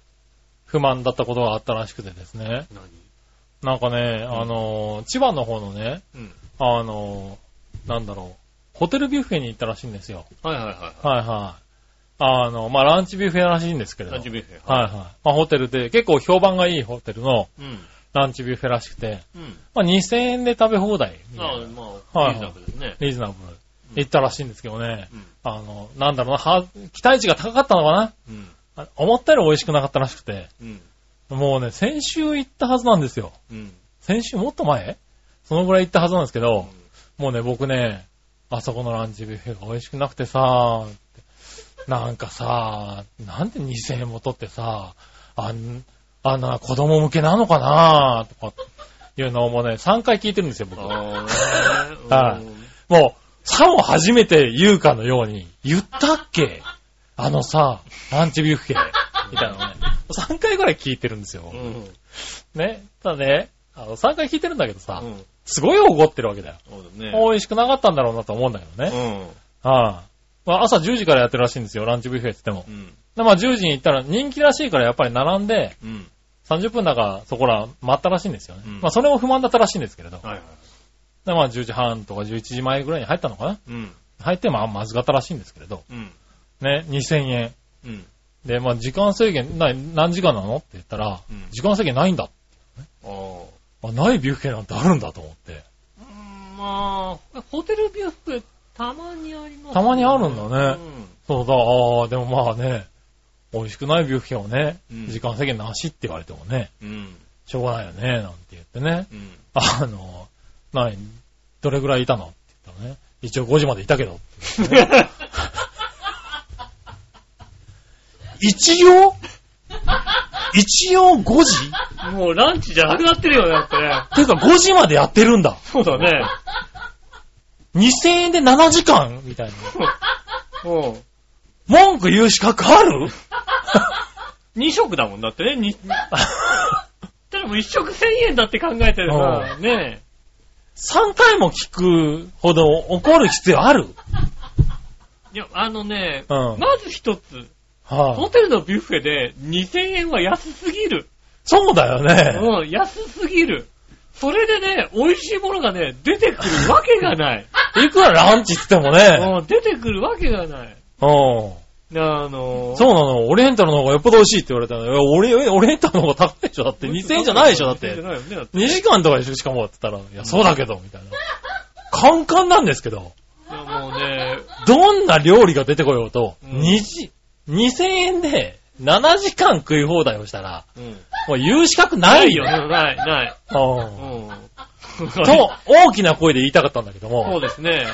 Speaker 3: 不満だったことがあったらしくてですね。
Speaker 2: 何？
Speaker 3: なんかね、あの、千葉の方のね、
Speaker 2: うん。
Speaker 3: あの、なんだろう、ホテルビュッフェに行ったらしいんですよ。
Speaker 2: はいはいは
Speaker 3: はいはい。あの、まあ、ランチビュッフェらしいんですけれ
Speaker 2: い。
Speaker 3: ど。
Speaker 2: ランチビュッフェ。
Speaker 3: はいはい。まあ、ホテルで、結構評判がいいホテルの
Speaker 2: うん。
Speaker 3: ランチビュッフェらしくて、
Speaker 2: うん。
Speaker 3: まあ、2000円で食べ放題
Speaker 2: ああ。まあ、
Speaker 3: はい
Speaker 2: リーズナブルですね。
Speaker 3: リーズナブル。行ったらしいんですけどね。
Speaker 2: うん。
Speaker 3: あの、なんだろうな、は、期待値が高かったのかな
Speaker 2: うん。
Speaker 3: あ思ったより美味しくなかったらしくて。
Speaker 2: うん。
Speaker 3: もうね、先週行ったはずなんですよ。
Speaker 2: うん。
Speaker 3: 先週もっと前？そのぐらい行ったはずなんですけど、もうね、僕ね、あそこのランチビュッフェが美味しくなくてさ、なんかさ、なんで2000円も取ってさ、あん、あんな子供向けなのかなとか、いうのをもうね、3回聞いてるんですよ、僕。は
Speaker 2: あ、ね。
Speaker 3: いう、さも初めて言うかのように、言ったっけ？あのさ、ランチビュッフェ、みたいなのね。3回ぐらい聞いてるんですよ
Speaker 2: う。ん。
Speaker 3: ね。ただね、あの、3回聞いてるんだけどさ、
Speaker 2: うん。
Speaker 3: すごい怒ってるわけだよ。
Speaker 2: そうだね。
Speaker 3: 美味しくなかったんだろうなと思うんだけどね。
Speaker 2: うん。
Speaker 3: はい、まあ、朝10時からやってるらしいんですよ、ランチビュッフェって言っても。
Speaker 2: うん。
Speaker 3: で、まあ10時に行ったら人気らしいからやっぱり並んで、
Speaker 2: うん。
Speaker 3: 30分だかそこら待ったらしいんですよね。
Speaker 2: うん
Speaker 3: まあそれも不満だったらしいんですけれど。
Speaker 2: はいはい。
Speaker 3: で、まあ10時半とか11時前ぐらいに入ったのかな
Speaker 2: うん。
Speaker 3: 入ってまあまずかったらしいんですけれど。
Speaker 2: うん。
Speaker 3: ね、2000円。
Speaker 2: うん。
Speaker 3: で、まあ時間制限、な何時間なの？って言ったら、
Speaker 2: うん
Speaker 3: 時間制限ないんだ。
Speaker 2: ああ。
Speaker 3: あ、ないビュッフェなんてあるんだと思って。
Speaker 2: うんまあ、ホテルビュッフェ、たまにありますね
Speaker 3: たまにあるんだね
Speaker 2: うん
Speaker 3: そうだ、ああ、でもまあね、美味しくないビュッフェをね、
Speaker 2: うん
Speaker 3: 時間制限なしって言われてもね、
Speaker 2: うん。
Speaker 3: しょうがないよね、なんて言ってね。
Speaker 2: うん。
Speaker 3: あの、何どれぐらいいたの？って言ったらね。一応5時までいたけど。ね 一応？一応5時？
Speaker 2: もうランチじゃなくなってるよね、だってね。
Speaker 3: てか5時までやってるんだ。
Speaker 2: そうだね。
Speaker 3: 2000円で7時間？みたいな。
Speaker 2: うん。
Speaker 3: 文句言う資格ある
Speaker 2: ？2食だもんだってね。にただもう1食1000円だって考えてるさ、ね
Speaker 3: ?3 回も聞くほど怒る必要ある？
Speaker 2: いや、あのね、
Speaker 3: うん
Speaker 2: まず一つ、
Speaker 3: はあ、
Speaker 2: ホテルのビュッフェで2000円は安すぎる。
Speaker 3: そうだよね。
Speaker 2: うん、安すぎる。それでね、美味しいものがね、出てくるわけがない。
Speaker 3: いくらランチって言ってもね。
Speaker 2: うん、出てくるわけがない。
Speaker 3: うん。
Speaker 2: あのー、
Speaker 3: そうなの。オリエンタルの方がよっぽど美味しいって言われたの。いやオリオリエンタルの方が高いでしょ？だって2000円じゃないでしょ？だっ
Speaker 2: 2000円じ
Speaker 3: て。
Speaker 2: ゃないよねだって
Speaker 3: 2時間とかでしょ？しかもって言ったら、いや、そうだけど、みたいな。カンカンなんですけど。
Speaker 2: いやもうね、
Speaker 3: どんな料理が出てこようと、
Speaker 2: うん
Speaker 3: 2時、2000円で7時間食い放題をしたら、
Speaker 2: うん。
Speaker 3: もう言う資格ないよ。
Speaker 2: よ。ない、ない。
Speaker 3: うん
Speaker 2: うん。
Speaker 3: と、大きな声で言いたかったんだけど
Speaker 2: そう
Speaker 3: も、
Speaker 2: ですね。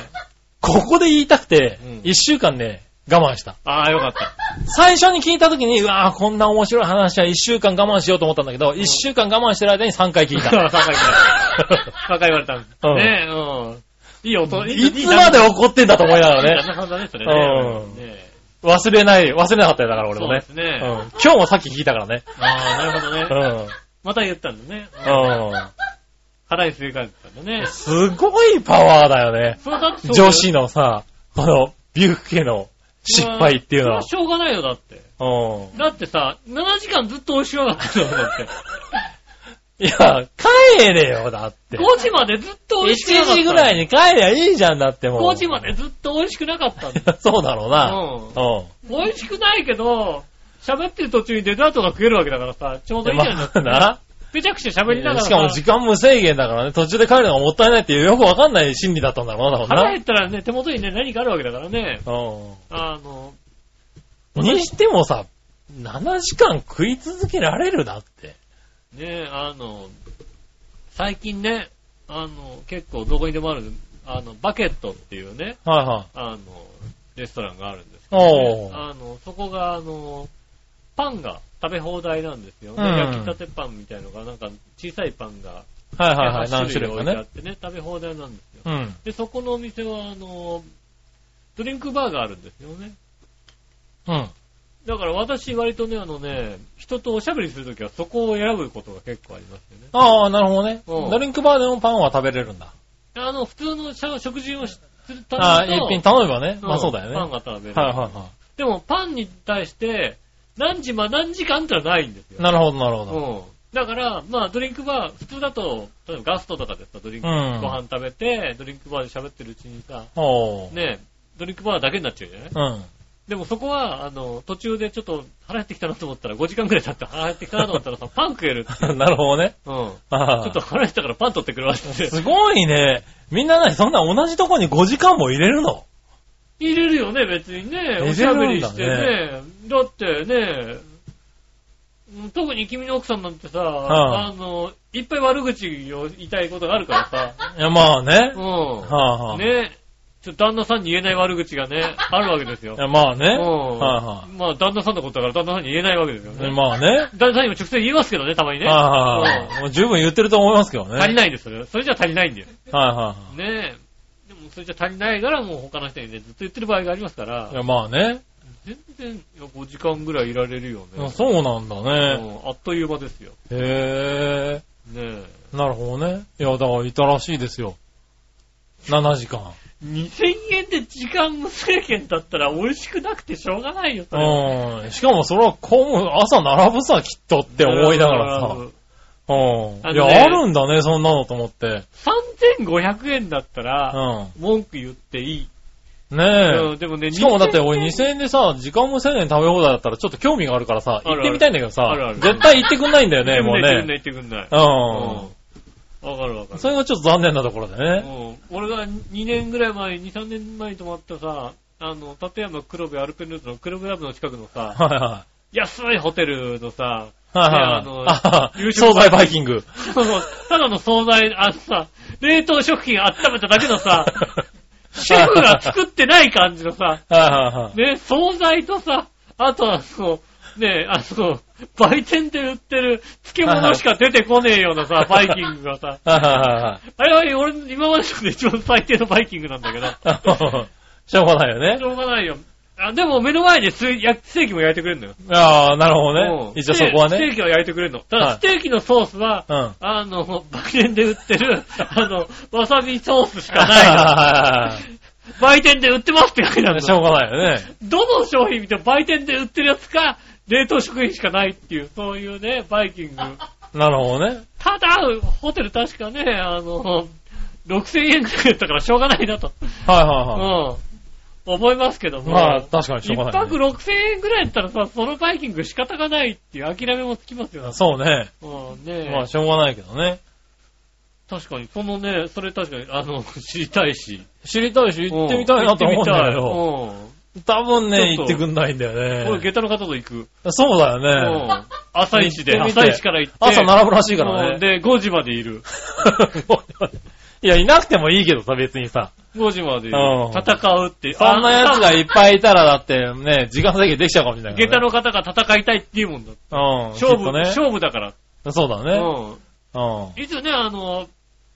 Speaker 3: ここで言いたくて
Speaker 2: うん、
Speaker 3: 1週間ね、我慢した。
Speaker 2: ああ、よかった。
Speaker 3: 最初に聞いた時に、うわぁ、こんな面白い話は1週間我慢しようと思ったんだけど、1週間我慢してる間に3回聞いた。
Speaker 2: 3回言われた。3回言われたんです。
Speaker 3: うん
Speaker 2: ねえ、うん。いい音、
Speaker 3: いつまで怒ってんだと思いながらね。
Speaker 2: 旦那さんだね、それ
Speaker 3: うん
Speaker 2: ね。ね
Speaker 3: 忘れない、忘れなかったよ、だから俺もね。
Speaker 2: そうですね
Speaker 3: うん今日もさっき聞いたからね。
Speaker 2: ああ、なるほどね。
Speaker 3: う
Speaker 2: また言ったんだね。
Speaker 3: ん。うん。
Speaker 2: 腹に据え替えてたんだね。
Speaker 3: すごいパワーだよね。
Speaker 2: そうだってそう
Speaker 3: 女子のさ、この、ビュッフェの失敗っていうのは。
Speaker 2: それはしょうがないよ、だって。
Speaker 3: うん。
Speaker 2: だってさ、7時間ずっと美味しくなかったんだもんだって。
Speaker 3: いや、帰れよ、だって。
Speaker 2: 5時までずっと美味しくなかった。
Speaker 3: 1時ぐらいに帰りゃいいじゃんだってもう。
Speaker 2: 5時までずっと美味しくなかったんだ。
Speaker 3: そうだろうな。
Speaker 2: う
Speaker 3: うん。
Speaker 2: 美味しくないけど、喋ってる途中にデザートが食えるわけだからさ、ちょうどいいじゃん。
Speaker 3: まあな。
Speaker 2: ぺちゃくちゃ喋りながらさ。
Speaker 3: しかも時間無制限だからね、途中で帰るのがもったいないっていうよくわかんない心理だったんだろうな、多分
Speaker 2: 腹減ったらね、手元にね、何かあるわけだからね。
Speaker 3: な。
Speaker 2: あの、
Speaker 3: うん。にしてもさ、7時間食い続けられるだって。
Speaker 2: ね、あの、最近ね、あの、結構どこにでもある、あの、バケットっていうね、
Speaker 3: はいはい。
Speaker 2: あの、レストランがあるんですけど、ねあの、そこが、あの、パンが食べ放題なんですよね。
Speaker 3: うん
Speaker 2: 焼きたてパンみたいのが、なんか小さいパンが、
Speaker 3: はいはいはい、
Speaker 2: 8
Speaker 3: 何種類か
Speaker 2: あっ。てね、食べ放題なんですよ。
Speaker 3: うん。
Speaker 2: で、そこのお店は、あの、ドリンクバーがあるんですよね。
Speaker 3: うん。
Speaker 2: だから私割とね、あのね、人とおしゃべりするときはそこを選ぶことが結構ありますよね。
Speaker 3: ああ、なるほどね。
Speaker 2: うん
Speaker 3: ドリンクバーでもパンは食べれるんだ。
Speaker 2: あの、普通の食事をするた
Speaker 3: ああ、
Speaker 2: めと
Speaker 3: 一品頼めばね。
Speaker 2: ん
Speaker 3: まあそうだよね。
Speaker 2: パン
Speaker 3: は
Speaker 2: が食べれる。
Speaker 3: いはいは
Speaker 2: でもパンに対して、何時ま何時間ってのはないんですよ。
Speaker 3: い。なるほどなるほど。
Speaker 2: うん。だから、まあドリンクバー、普通だと、例えばガストとかでさ、ドリンク、
Speaker 3: うん
Speaker 2: ご飯食べて、ドリンクバーで喋ってるうちにさ。ね、ドリンクバーだけになっちゃうじゃない？
Speaker 3: うん。
Speaker 2: でもそこは、あの、途中でちょっと腹減ってきたなと思ったら、5時間くらい経って腹減ってきたなと思ったらさ、パン食える。
Speaker 3: なるほどね。
Speaker 2: うん。
Speaker 3: あ
Speaker 2: ちょっと腹減ったからパン取ってくるわって。
Speaker 3: すごいね。みんな何そんな同じとこに5時間も入れるの？
Speaker 2: 入れるよね、別にね。おしゃべりしてね。だってね、うん特に君の奥さんなんてさ、
Speaker 3: あ
Speaker 2: あの、いっぱい悪口を言いたいことがあるからさ、
Speaker 3: いや、まあね。
Speaker 2: う
Speaker 3: はあはあ。
Speaker 2: ん。ね、ちょっと旦那さんに言えない悪口がね、あるわけですよ
Speaker 3: い。や、まあね。
Speaker 2: うん。
Speaker 3: はいは
Speaker 2: まあ、旦那さんのことだから旦那さんに言えないわけですよ
Speaker 3: い。
Speaker 2: ね。
Speaker 3: まあね。
Speaker 2: 旦那さんにも直接言いますけどね、たまにね。
Speaker 3: はいはいはい。もう十分言ってると思いますけどね。
Speaker 2: 足りないんですよ。それじゃ足りないんだよ。
Speaker 3: はいはいはい。
Speaker 2: ねえ。でもそれじゃ足りないからもう他の人にね、ずっと言ってる場合がありますから
Speaker 3: い、や、まあね。
Speaker 2: 全然いや5時間ぐらいいられるよね。
Speaker 3: そうなんだね。
Speaker 2: うんあっという間ですよ。
Speaker 3: へ
Speaker 2: ねえ。
Speaker 3: え。なるほどね。いや、だからいたらしいですよ。7時間。
Speaker 2: 2000円で時間無制限だったら美味しくなくてしょうがないよ、それ。
Speaker 3: うん。しかもそれは混む、朝並ぶさ、きっとって思いながらさ。うん。いや、あるんだね、そんなのと思って。
Speaker 2: 3500円だったら、
Speaker 3: う
Speaker 2: 文句言っていい。
Speaker 3: ん。ね
Speaker 2: うん、でもね、
Speaker 3: え。しかもだって
Speaker 2: 2000
Speaker 3: 俺2000円でさ、時間無制限食べ放題だったらちょっと興味があるからさ、行ってみたいんだけどさ絶対行ってくんないんだよね、もう
Speaker 2: 言ってくんない
Speaker 3: ね。
Speaker 2: 言ってくんない。
Speaker 3: う
Speaker 2: うん。わかるわかる。
Speaker 3: ん。それがちょっと残念なところでね。
Speaker 2: うん。俺が2年ぐらい前、2、3年前に泊まったさ、あの、立山黒部アルペンルートの黒部ラブの近くのさ、
Speaker 3: はいは
Speaker 2: 安いホテルのさ、
Speaker 3: い。はい
Speaker 2: ね
Speaker 3: はい
Speaker 2: あの
Speaker 3: 惣菜バイキング。
Speaker 2: そうそうただの惣菜、あのさ、冷凍食品温めただけのさ、シェフが作ってない感じのさ、
Speaker 3: はいはいはい。
Speaker 2: ね、惣菜とさ、あとはそう、ね、あの、売店で売ってる漬物しか出てこねえようなさ、バイキングがさ、
Speaker 3: はいはいは
Speaker 2: あれは俺、今までので一番最低のバイキングなんだけど。
Speaker 3: しょうがないよね
Speaker 2: し。ょうがないよ。あでも目の前でステーキも焼いてくれるのよ。
Speaker 3: ああ、なるほど
Speaker 2: うん
Speaker 3: ね。一応そこはね。
Speaker 2: ステーキは焼いてくれるの。ただ、
Speaker 3: はい
Speaker 2: ステーキのソースは、
Speaker 3: うん。はい
Speaker 2: あの、売店で売ってる、あの、わさびソースしかない。売店で売ってますって書いてある
Speaker 3: いはい。しょう
Speaker 2: の。
Speaker 3: がないよね。
Speaker 2: どの商品見ても売店で売ってるやつか、冷凍食品しかないっていう、そういうね、バイキング。
Speaker 3: なるほどね。
Speaker 2: ただ、ホテル確かね、あの、6000円くらいだったからしょうがないなと。
Speaker 3: はいはいはい。
Speaker 2: うん。思いますけども。
Speaker 3: まあ、確かにしょうが
Speaker 2: 一
Speaker 3: ない、
Speaker 2: 泊6000円ぐらいだったらさ、そのバイキング仕方がないっていう諦めもつきますよ。
Speaker 3: そうね。
Speaker 2: うん、ねえ。
Speaker 3: まあ、しょうがないけどね。
Speaker 2: 確かに、そのね、それ確かに、あの、知りたいし。
Speaker 3: 知りたいし、行ってみたいなと思うんだけど、
Speaker 2: ど。
Speaker 3: 多分ね、行ってくんないんだよ
Speaker 2: うん。俺、
Speaker 3: ね。
Speaker 2: 下駄の方と行く。
Speaker 3: そうだよ
Speaker 2: う
Speaker 3: ね。
Speaker 2: ん。朝一で、朝一から行って。
Speaker 3: 朝並ぶらしいからね。
Speaker 2: うんで、5時までいる。
Speaker 3: いや、いなくてもいいけどさ、別にさ。
Speaker 2: 5時までいる
Speaker 3: うん。
Speaker 2: 戦うって。
Speaker 3: そんな奴が
Speaker 2: あ
Speaker 3: いっぱいいたらだってね、時間制限できちゃうかもしれない
Speaker 2: 下駄。の方が戦いたいっていうもんだ。
Speaker 3: うん。
Speaker 2: 勝負、
Speaker 3: ね。
Speaker 2: 勝負だから。
Speaker 3: そうだね。
Speaker 2: うん。
Speaker 3: うん。はい
Speaker 2: いつね、あの、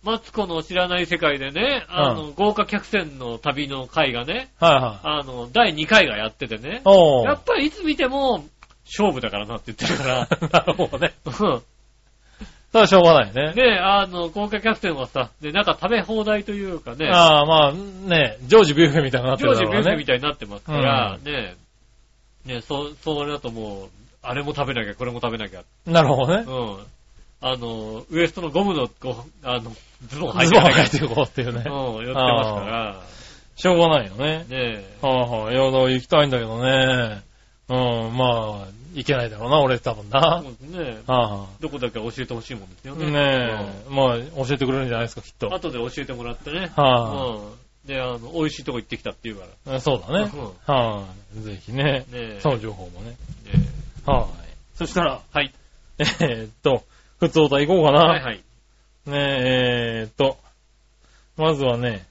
Speaker 2: マツコの知らない世界でね、あの、豪華客船の旅の回がね、
Speaker 3: はい。
Speaker 2: あの、第2回がやっててね。やっぱりいつ見ても、勝負だからなって言ってるから、
Speaker 3: なるほどね。
Speaker 2: うん
Speaker 3: それはしょうがないね。
Speaker 2: で、あの、豪華客船はさ、で、なんか食べ放題というかね、
Speaker 3: ああ、まあ、ね、ジョージビュッフェみたいになって
Speaker 2: ジョージビュッフェみ
Speaker 3: い
Speaker 2: たいになってますから、
Speaker 3: う
Speaker 2: ね、ね、そ、それだともう、あれも食べなきゃ、これも食べなきゃ。
Speaker 3: な。なるほどね。
Speaker 2: うん。あの、ウエストのゴムの、こう、あの、ズボン履い
Speaker 3: ズ
Speaker 2: てなきゃ
Speaker 3: ボン履いていこうっていうね。
Speaker 2: うん、寄ってますから、
Speaker 3: しょうがないよね。
Speaker 2: ねえ。
Speaker 3: はいはい。いや、行きたいんだけどね。うん、まあ、行けないだろうな、俺多分な。
Speaker 2: そうですね。
Speaker 3: は
Speaker 2: どこだけ教えてほしいもんですよ
Speaker 3: い、
Speaker 2: ね。
Speaker 3: ねえ、まあ、教えてくれるんじゃないですか、きっと。
Speaker 2: うん後で教えてもらってね。
Speaker 3: は
Speaker 2: うん。で、あの、美味しいとこ行ってきたって言うから。
Speaker 3: い、そうだね。
Speaker 2: うん
Speaker 3: はい、ぜひね。
Speaker 2: ねえ。
Speaker 3: その情報もね。
Speaker 2: ね
Speaker 3: はい、そしたら、
Speaker 2: はい。
Speaker 3: えーっと、普通歌行こうかな。
Speaker 2: はいはい。
Speaker 3: ねえ、えーっと、まずはね、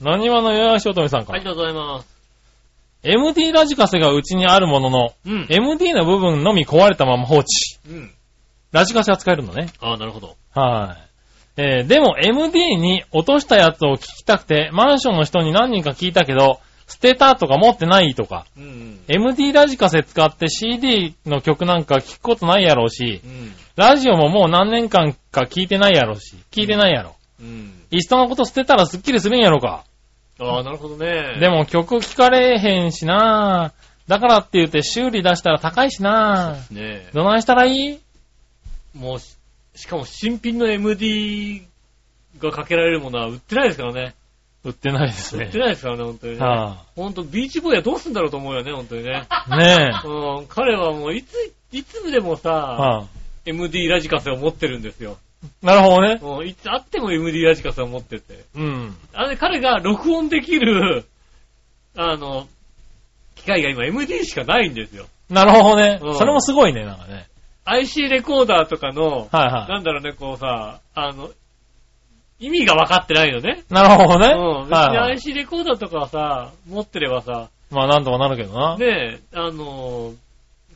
Speaker 3: 何話のよやしおとめさんから。
Speaker 2: ありがとうございます。
Speaker 3: MD ラジカセがうちにあるものの、
Speaker 2: うん。
Speaker 3: MD の部分のみ壊れたまま放置。
Speaker 2: うん。
Speaker 3: ラジカセは使えるのね。
Speaker 2: ああ、なるほど。
Speaker 3: はい。えーでも MD に落としたやつを聞きたくて、マンションの人に何人か聞いたけど、捨てたとか持ってないとか、
Speaker 2: うん。
Speaker 3: MD ラジカセ使って CD の曲なんか聞くことないやろうし
Speaker 2: う、ん。
Speaker 3: ラジオももう何年間か聞いてないやろうし、聞いてないやろ。
Speaker 2: うん。
Speaker 3: いっそのこと捨てたらスッキリするんやろか。
Speaker 2: ああ、なるほどね。
Speaker 3: でも曲聞かれへんしなだからって言って修理出したら高いしな
Speaker 2: ね
Speaker 3: どないしたらいい？
Speaker 2: もうし、しかも新品の MD がかけられるものは売ってないですからね。
Speaker 3: 売ってないですね
Speaker 2: 売って。ないですからね、本当にね。
Speaker 3: は
Speaker 2: ほんと、ビーチボーイはどうすんだろうと思うよね、本当にね。
Speaker 3: あ、ねえ。
Speaker 2: うん、彼はもういつ、いつでもさ、
Speaker 3: はあ、
Speaker 2: MD ラジカセを持ってるんですよ。
Speaker 3: なるほどね。
Speaker 2: もういつあっても MD ラジカセを持ってて。
Speaker 3: うん。
Speaker 2: あれ、彼が録音できる、あの、機械が今 MD しかないんですよ。
Speaker 3: なるほどね
Speaker 2: う。ん
Speaker 3: それもすごいね、なんかね。
Speaker 2: IC レコーダーとかの、
Speaker 3: はいは
Speaker 2: なんだろうね、こうさ、あの、意味が分かってないのね。
Speaker 3: い。なるほどね。
Speaker 2: うん。IC レコーダーとかはさ、持ってればさ、
Speaker 3: まあなんとかなるけどな。
Speaker 2: ねえ、あの、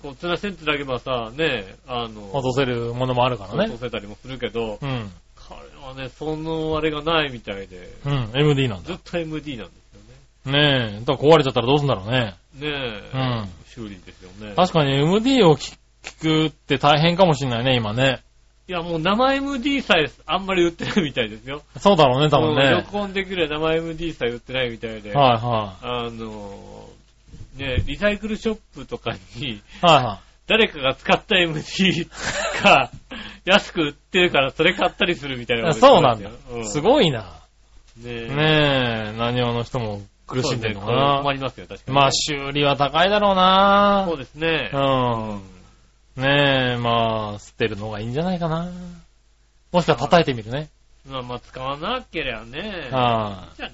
Speaker 2: こう、つな線つなげばさ、ねえ、あの、
Speaker 3: 落とせるものもあるから
Speaker 2: 落と
Speaker 3: ね。
Speaker 2: せたりもするけど、
Speaker 3: うん。
Speaker 2: 彼はね、そのあれがないみたいで、
Speaker 3: うん。MD なんだ。
Speaker 2: ずっと MD なんです
Speaker 3: ねえ。だから壊れちゃったらどうすんだろうね。
Speaker 2: よね。ねえ、
Speaker 3: うん
Speaker 2: 修理ですよね。
Speaker 3: 確かに MD を聞聞くって大変かもしんないね、今ね。
Speaker 2: いや、もう生 MD さえあんまり売ってないみたいですよ。
Speaker 3: そうだろうね、多分
Speaker 2: うん
Speaker 3: ね。
Speaker 2: 録音できる生 MD さえ売ってないみたいで、
Speaker 3: はいは
Speaker 2: あの、ね、リサイクルショップとかに、
Speaker 3: い。はいは
Speaker 2: 誰かが使った MD が安く売ってるからそれ買ったりするみたいな、
Speaker 3: い。そうなんだ。す
Speaker 2: い。
Speaker 3: ごいな。
Speaker 2: ねえ。
Speaker 3: ねえ、何話の人も苦しんでるのか
Speaker 2: そうね困
Speaker 3: な。
Speaker 2: りますよ、確かに。
Speaker 3: まあ修理は高いだろうな
Speaker 2: そうですね。
Speaker 3: うん。ねえ、まあ、捨てるのがいいんじゃないかな。もしくは叩いてみるね。
Speaker 2: まあまあ使わなければね。
Speaker 3: は
Speaker 2: じゃないですか、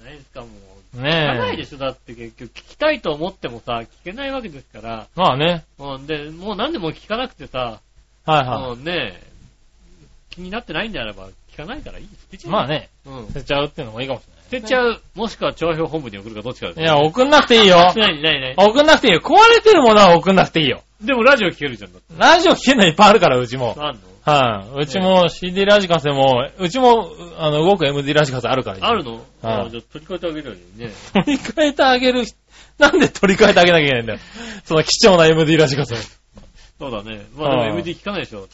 Speaker 2: もう。
Speaker 3: い。
Speaker 2: 聞かない
Speaker 3: ねえ。
Speaker 2: でしょ、だって結局。聞きたいと思ってもさ、聞けないわけですから。
Speaker 3: まあね。
Speaker 2: うん、で、もう何でも聞かなくてさ、
Speaker 3: はいは
Speaker 2: もうね、気になってないんであれば聞かないからいい。捨てち
Speaker 3: い。
Speaker 2: ゃう。
Speaker 3: まあ。ね、
Speaker 2: うん。
Speaker 3: 捨てちゃうっていうのもいいかもし
Speaker 2: 捨てちゃう。もしくは調票本部に送るかどっちかです
Speaker 3: れない。いや、送んなくていいよ。
Speaker 2: なになになに
Speaker 3: 送んなくていいよ。壊れてるものは送んなくていいよ。
Speaker 2: でもラジオ聞けるじゃん。
Speaker 3: ラジオ聞けるのいっぱいあるから、うちも。
Speaker 2: あんの？
Speaker 3: はい。うちも CD ラジカセも、うちも、あの、動く MD ラジカセあるから。
Speaker 2: あるの？
Speaker 3: はい
Speaker 2: あじゃあ取り替えてあげるよね。
Speaker 3: 取り替えてあげる。なんで取り替えてあげなきゃいけないんだよ。その貴重な MD ラジカセ。
Speaker 2: そうだね。まあでも
Speaker 3: はい
Speaker 2: MD 聞かないでしょ。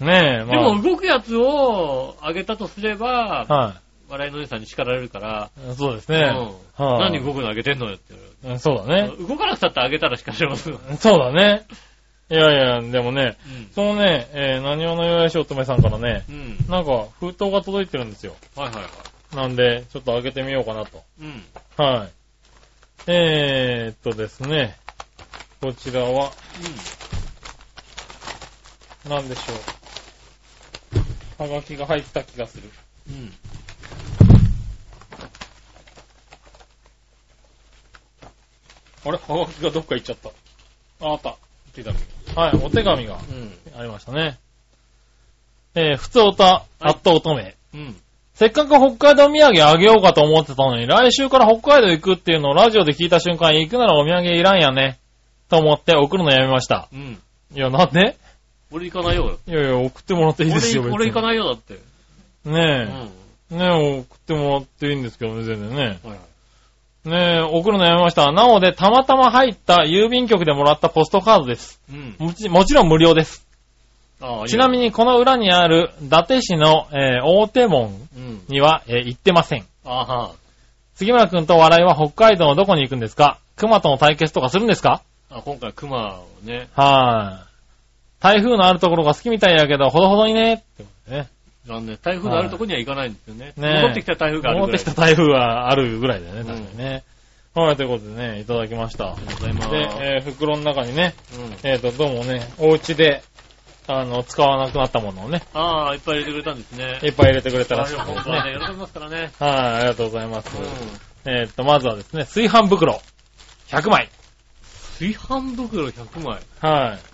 Speaker 3: ねえ、
Speaker 2: でも
Speaker 3: ま
Speaker 2: 動くやつをあげたとすれば、
Speaker 3: あ。は
Speaker 2: 笑いのお姉さんに叱られるから、
Speaker 3: い。そうですね。
Speaker 2: うん
Speaker 3: はい
Speaker 2: 何動くのあげてんのよって。
Speaker 3: うんそうだね。
Speaker 2: 動かなくたってあげたら叱られますよ。
Speaker 3: そうだね。いやいや、でもね、
Speaker 2: うん
Speaker 3: そのね、えー、何をのよやしおとめさんからね、
Speaker 2: うん。
Speaker 3: なんか封筒が届いてるんですよ。
Speaker 2: はいはいはい。
Speaker 3: なんで、ちょっと開けてみようかなと。
Speaker 2: うん。
Speaker 3: はい。えー、っとですね、こちらは、何でしょう。はがきが入った気がする。
Speaker 2: うん。
Speaker 3: あれ？はがきがどっか行っちゃった。ああった。手紙。はい、お手紙が
Speaker 2: うん。
Speaker 3: ありましたね。えー、ふつおた、あった乙女。
Speaker 2: うん。
Speaker 3: せっかく北海道土産あげようかと思ってたのに、来週から北海道行くっていうのをラジオで聞いた瞬間、行くならお土産いらんやね。と思って送るのやめました。
Speaker 2: うん。
Speaker 3: いや、なんで？
Speaker 2: 俺行かないよ。
Speaker 3: いやいや、送ってもらっていいですよ、
Speaker 2: 俺、俺行か
Speaker 3: い。
Speaker 2: ないよ、だって。う
Speaker 3: ね
Speaker 2: ん。
Speaker 3: え。ねえ、送ってもらっていいんですけどね、全然ね。
Speaker 2: はいはい。
Speaker 3: ねえ、送るのやめました。なので、たまたま入った郵便局でもらったポストカードです。
Speaker 2: うん。
Speaker 3: もちもちろん無料です。
Speaker 2: ああ、
Speaker 3: ちなみ
Speaker 2: に。
Speaker 3: にこの裏にある伊達市の、えー大手門
Speaker 2: うん。
Speaker 3: には、えー行ってません。
Speaker 2: あは。
Speaker 3: 杉村くんと笑いは北海道のどこに行くんですか？熊との対決とかするんですか？
Speaker 2: あ、今回熊をね。
Speaker 3: はい。台風のあるところが好きみたいやけど、ほどほどにね。ってことね
Speaker 2: 残念。台風のあるとこには行かないんですよね。
Speaker 3: ねえ
Speaker 2: 戻ってきた台風がある
Speaker 3: 戻って。きた台風はあるぐらいだよね、
Speaker 2: うん
Speaker 3: 確かにね。はい、ということでね、いただきました。
Speaker 2: ありがとうございます。
Speaker 3: で、えー袋の中にね、
Speaker 2: うん。
Speaker 3: えっ、と、どうもね、お家で、あの、使わなくなったものをね、
Speaker 2: ああ、いっぱい入れてくれたんですね。
Speaker 3: いっぱい入れてくれたら
Speaker 2: あ
Speaker 3: しいです
Speaker 2: ね、
Speaker 3: ね。
Speaker 2: 喜びますからね。
Speaker 3: はい、ありがとうございます。
Speaker 2: うん。
Speaker 3: えっ、と、まずはですね、炊飯袋、100枚。
Speaker 2: 炊飯袋100枚。
Speaker 3: はい。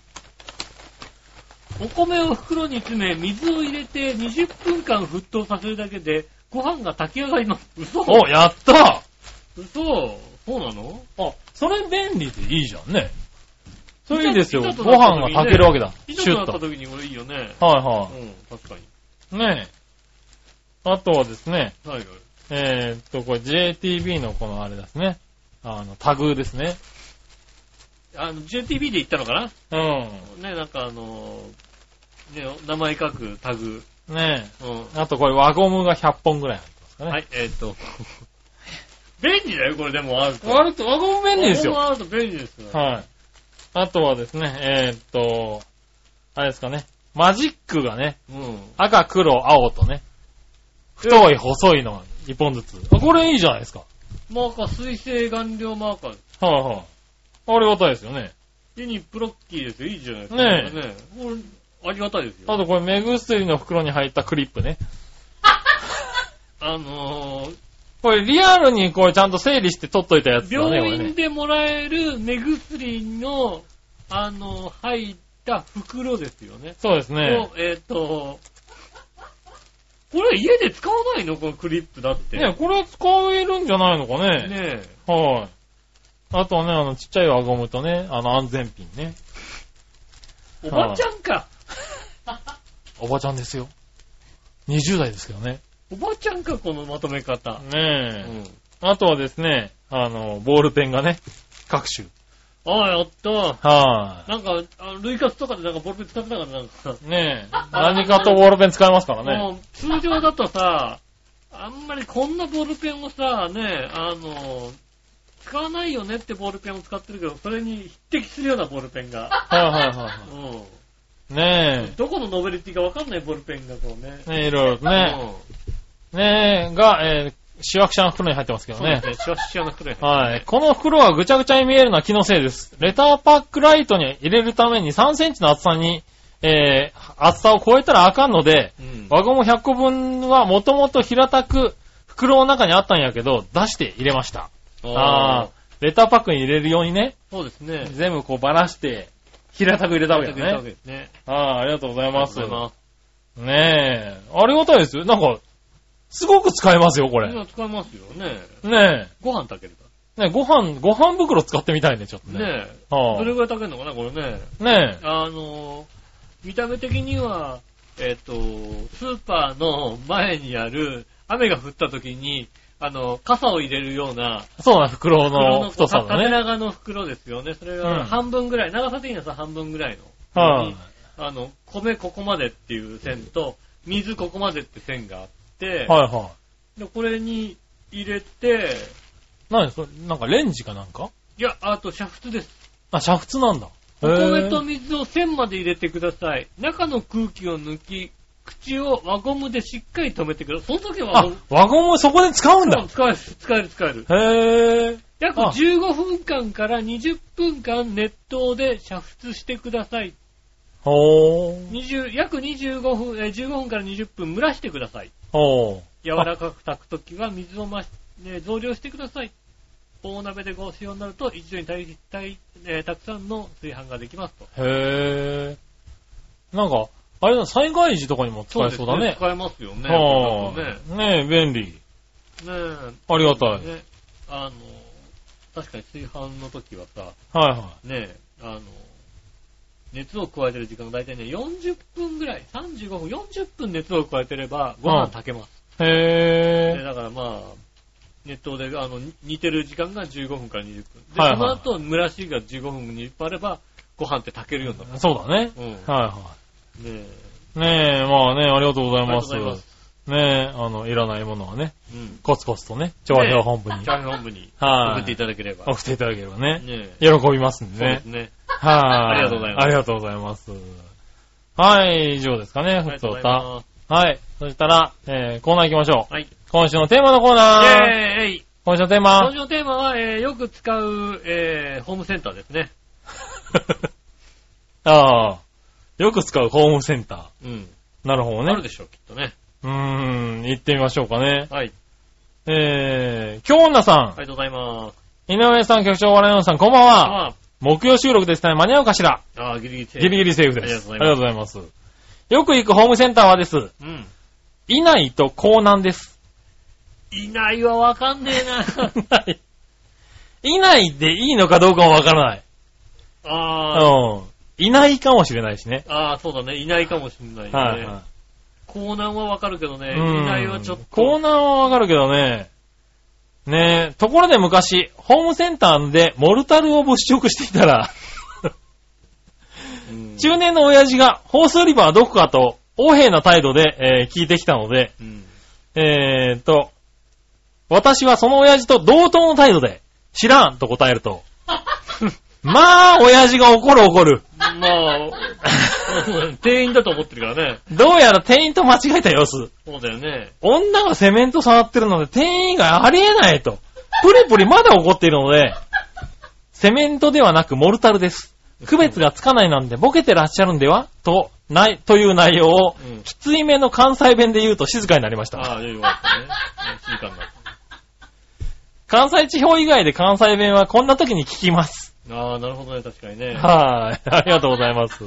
Speaker 2: お米を袋に詰め、水を入れて20分間沸騰させるだけで、ご飯が炊き上がります。嘘
Speaker 3: お、やった
Speaker 2: 嘘そうなの？
Speaker 3: あ、それ便利でいいじゃんね。それいいですよ。
Speaker 2: いざと
Speaker 3: ご飯が
Speaker 2: なった時にね
Speaker 3: 炊けるわけだ。シュッと。
Speaker 2: った時にこれいいよね。
Speaker 3: はい
Speaker 2: うん
Speaker 3: は、
Speaker 2: 確か
Speaker 3: い。ねえ。あとはですね、
Speaker 2: に。はいはい。
Speaker 3: えーっと、これ JTB のこのあれですね。あの、タグですね。
Speaker 2: あの、JTB で行ったのかな？
Speaker 3: うん。
Speaker 2: ね、なんかあのー、ね、名前書くタグ。
Speaker 3: ね
Speaker 2: うん。
Speaker 3: え。あとこれ輪ゴムが100本ぐらい入ってますかね。
Speaker 2: はい、えーっと。便利だよ、これでもあると。
Speaker 3: 割と輪ゴム便利ですよ。
Speaker 2: あると便利ですよ。
Speaker 3: はい。あとはですね、えーっと、あれですかね。マジックがね、
Speaker 2: うん。
Speaker 3: 赤、黒、青とね、太い、細いのが1本ずつ。あ、これいいじゃないですか。
Speaker 2: マーカー、水性顔料マーカー。
Speaker 3: はいはい。ありがたいですよね。
Speaker 2: ユニプロッキーですよ。いいじゃないですか。
Speaker 3: ねえ
Speaker 2: ねこれ、ありがたいですよ。
Speaker 3: あとこれ目薬の袋に入ったクリップね。
Speaker 2: あのー、
Speaker 3: これリアルにこれちゃんと整理して取っといたやつだね。
Speaker 2: 病院でもらえる目薬の、あの、入った袋ですよね。
Speaker 3: そうですね。
Speaker 2: をえっ、と、これ家で使わないの？このクリップだって。
Speaker 3: ねこれ使えるんじゃないのかね。
Speaker 2: ね
Speaker 3: はい。あとはね、あの、ちっちゃい輪ゴムとね、あの、安全ピンね。
Speaker 2: え。おばちゃんか。
Speaker 3: おばちゃんですよ。20代ですけどね。
Speaker 2: おばちゃんか、このまとめ方。う
Speaker 3: ねえ。
Speaker 2: ん。
Speaker 3: あとはですね、あの、ボールペンがね、各種。
Speaker 2: ああ、やった。
Speaker 3: は
Speaker 2: なんか、あ類活とかでなんかボールペン使ってたからなんか。
Speaker 3: ねえ。何かとボールペン使えますからね。
Speaker 2: もう通常だとさ、あんまりこんなボールペンをさ、ね、あの、使わないよねってボールペンを使ってるけど、それに匹敵するようなボールペンが。
Speaker 3: はいはいはいは
Speaker 2: う
Speaker 3: い。ね
Speaker 2: ん。どこのノベルティかわかんないボールペンがこうね。
Speaker 3: え。ねえ、いろいろとね。
Speaker 2: うん。
Speaker 3: ねえ、が、えー、シワクシャの袋に入ってますけどね。
Speaker 2: ね。シワシワの袋に入って
Speaker 3: はい。
Speaker 2: ますね
Speaker 3: この袋がぐちゃぐちゃに見えるのは気のせいです。レターパックライトに入れるために3センチの厚さに、えー、厚さを超えたらあかんので、
Speaker 2: うん。
Speaker 3: 輪ゴム100個分はもともと平たく袋の中にあったんやけど、出して入れました。あ
Speaker 2: あ
Speaker 3: あ、レターパックに入れるようにね、
Speaker 2: そうですね。
Speaker 3: 全部こうばらして、平たく入れたわけ
Speaker 2: 入れたわ
Speaker 3: だね。
Speaker 2: けですね。
Speaker 3: ああ、ありがとうございます。
Speaker 2: ありがとうございます
Speaker 3: ねえ、ありがたいですよ。なんか、すごく使えますよ、これ。
Speaker 2: 今使いますよね。
Speaker 3: ね
Speaker 2: ご飯炊けるか
Speaker 3: え。ねえご飯、ご飯袋使ってみたいね、ちょっと
Speaker 2: ら。
Speaker 3: ね。
Speaker 2: ねえ。
Speaker 3: はあ
Speaker 2: どれぐらい炊けるのかな、これね。
Speaker 3: ねえ。
Speaker 2: あの、見た目的には、えっ、と、スーパーの前にある、雨が降った時に、あの、傘を入れるような、
Speaker 3: そうな、袋
Speaker 2: 袋
Speaker 3: の
Speaker 2: の
Speaker 3: 太さだね。
Speaker 2: 縦長の袋ですよね。それ
Speaker 3: うん
Speaker 2: が半分ぐらい、長さ的にはさ半分ぐらいの。
Speaker 3: はい、
Speaker 2: あの、米ここまでっていう線と、水ここまでって線があって、
Speaker 3: はいは
Speaker 2: でこれに入れて、
Speaker 3: い。何それ、なんかレンジかなんか？
Speaker 2: いや、あと煮沸です。
Speaker 3: あ、煮沸なんだ。
Speaker 2: お米と水を線まで入れてください。中の空気を抜き、口を輪ゴムでしっかり止めてください。その時は
Speaker 3: あ、輪ゴムそこで使うんだ。
Speaker 2: 使える、使える、使える。
Speaker 3: へえ。
Speaker 2: 約
Speaker 3: あ
Speaker 2: 15分間から20分間熱湯で煮沸してください。
Speaker 3: ほー。
Speaker 2: 20約25分、えー15分から20分蒸らしてください。
Speaker 3: ほ
Speaker 2: 柔らかく炊くときは水を増し、ね、増量してください。大鍋でご使用になると、一度にたいたいえーたくさんの炊飯ができますと。
Speaker 3: へー。なんか、あれだ、災害時とかにも使えそうだね。
Speaker 2: 使えますよね。
Speaker 3: はあ、ねえ、便利。
Speaker 2: ね。ねえ。
Speaker 3: ありがたい。
Speaker 2: ね。あの、確かに炊飯の時はさ、
Speaker 3: はいは
Speaker 2: ね、あの、熱を加えてる時間が大体ね、40分ぐらい、35分、40分熱を加えてればご飯炊けます。
Speaker 3: い。へ
Speaker 2: で
Speaker 3: ー。
Speaker 2: だからまあ、熱湯で、あの、煮てる時間が15分から20分。で、
Speaker 3: はいはい
Speaker 2: その後、蒸らしが15分、20分あれば、ご飯って炊けるようになる。
Speaker 3: そうだね。
Speaker 2: うん。ね
Speaker 3: はいは
Speaker 2: え。
Speaker 3: い。ねえ、まあね、ありがとうございます。
Speaker 2: ありがとうございます
Speaker 3: ねえ、あの、いらないものはね、
Speaker 2: うん。
Speaker 3: コツコツとね、調和表本部に
Speaker 2: チャーハン本部に
Speaker 3: はい
Speaker 2: 送っていただければ。
Speaker 3: 送っていただければね、
Speaker 2: ねえ。
Speaker 3: 喜びますんでね
Speaker 2: そうです。ね。
Speaker 3: はい。
Speaker 2: ありがとうございます
Speaker 3: ありがとうございます。はい、以上ですかね、ふつおた。はい。そしたら、えー、コーナー行きましょう。
Speaker 2: はい。
Speaker 3: 今週のテーマのコーナー。
Speaker 2: イェーイ
Speaker 3: 今週のテー
Speaker 2: 今
Speaker 3: マ
Speaker 2: 週。のテーマは、えーよく使う、えーホームセンターですね。
Speaker 3: ああ。よく使うホームセンタ
Speaker 2: うん。
Speaker 3: ー。なるほどね。
Speaker 2: あるでしょう、きっとね。
Speaker 3: うーん、行ってみましょうかね。
Speaker 2: はい。
Speaker 3: えー、京女さん、
Speaker 2: ありがとうございます。
Speaker 3: 井上さん、局長、笑いのさん、こんばんは。
Speaker 2: あ
Speaker 3: 木曜収録ですね。間に合うかしら
Speaker 2: あー、ギリギリセーフ
Speaker 3: ギリギリセーフです。
Speaker 2: ありがとうございます。
Speaker 3: よく行くホームセンターはです。
Speaker 2: うん。
Speaker 3: いないと港南です。
Speaker 2: いないはわかんねえな。
Speaker 3: ない。いないでいいのかどうかもわからない。
Speaker 2: あ
Speaker 3: うん。いないかもしれないしね。
Speaker 2: あ、ああ、そうだね。いないかもしんないね。
Speaker 3: はいは
Speaker 2: コーナーはわかるけどね、
Speaker 3: い。
Speaker 2: いないはちょっと。
Speaker 3: 港南はわかるけどね。ねえ、ところで昔、ホームセンターでモルタルを物色していたら、
Speaker 2: うん
Speaker 3: 中年の親父がホース売り場はどこかと、横柄な態度で、えー聞いてきたので、
Speaker 2: うん。
Speaker 3: えーっと、私はその親父と同等の態度で、知らんと答えると、まあ、親父が怒る怒る。
Speaker 2: まあ、店員だと思ってるからね。
Speaker 3: どうやら店員と間違えた様子。
Speaker 2: そうだよね。
Speaker 3: 女がセメント触ってるので店員がありえないと。プリプリまだ怒っているので、セメントではなくモルタルです。区別がつかないなんでボケてらっしゃるんでは？と、ない、という内容を、
Speaker 2: うん
Speaker 3: きついめの関西弁で言うと静かになりました。
Speaker 2: ああ、よかったね。静かになっ
Speaker 3: 関西地方以外で関西弁はこんな時に聞きます。
Speaker 2: た。ああ、なるほどね、確かにね。
Speaker 3: はい。ありがとうございます。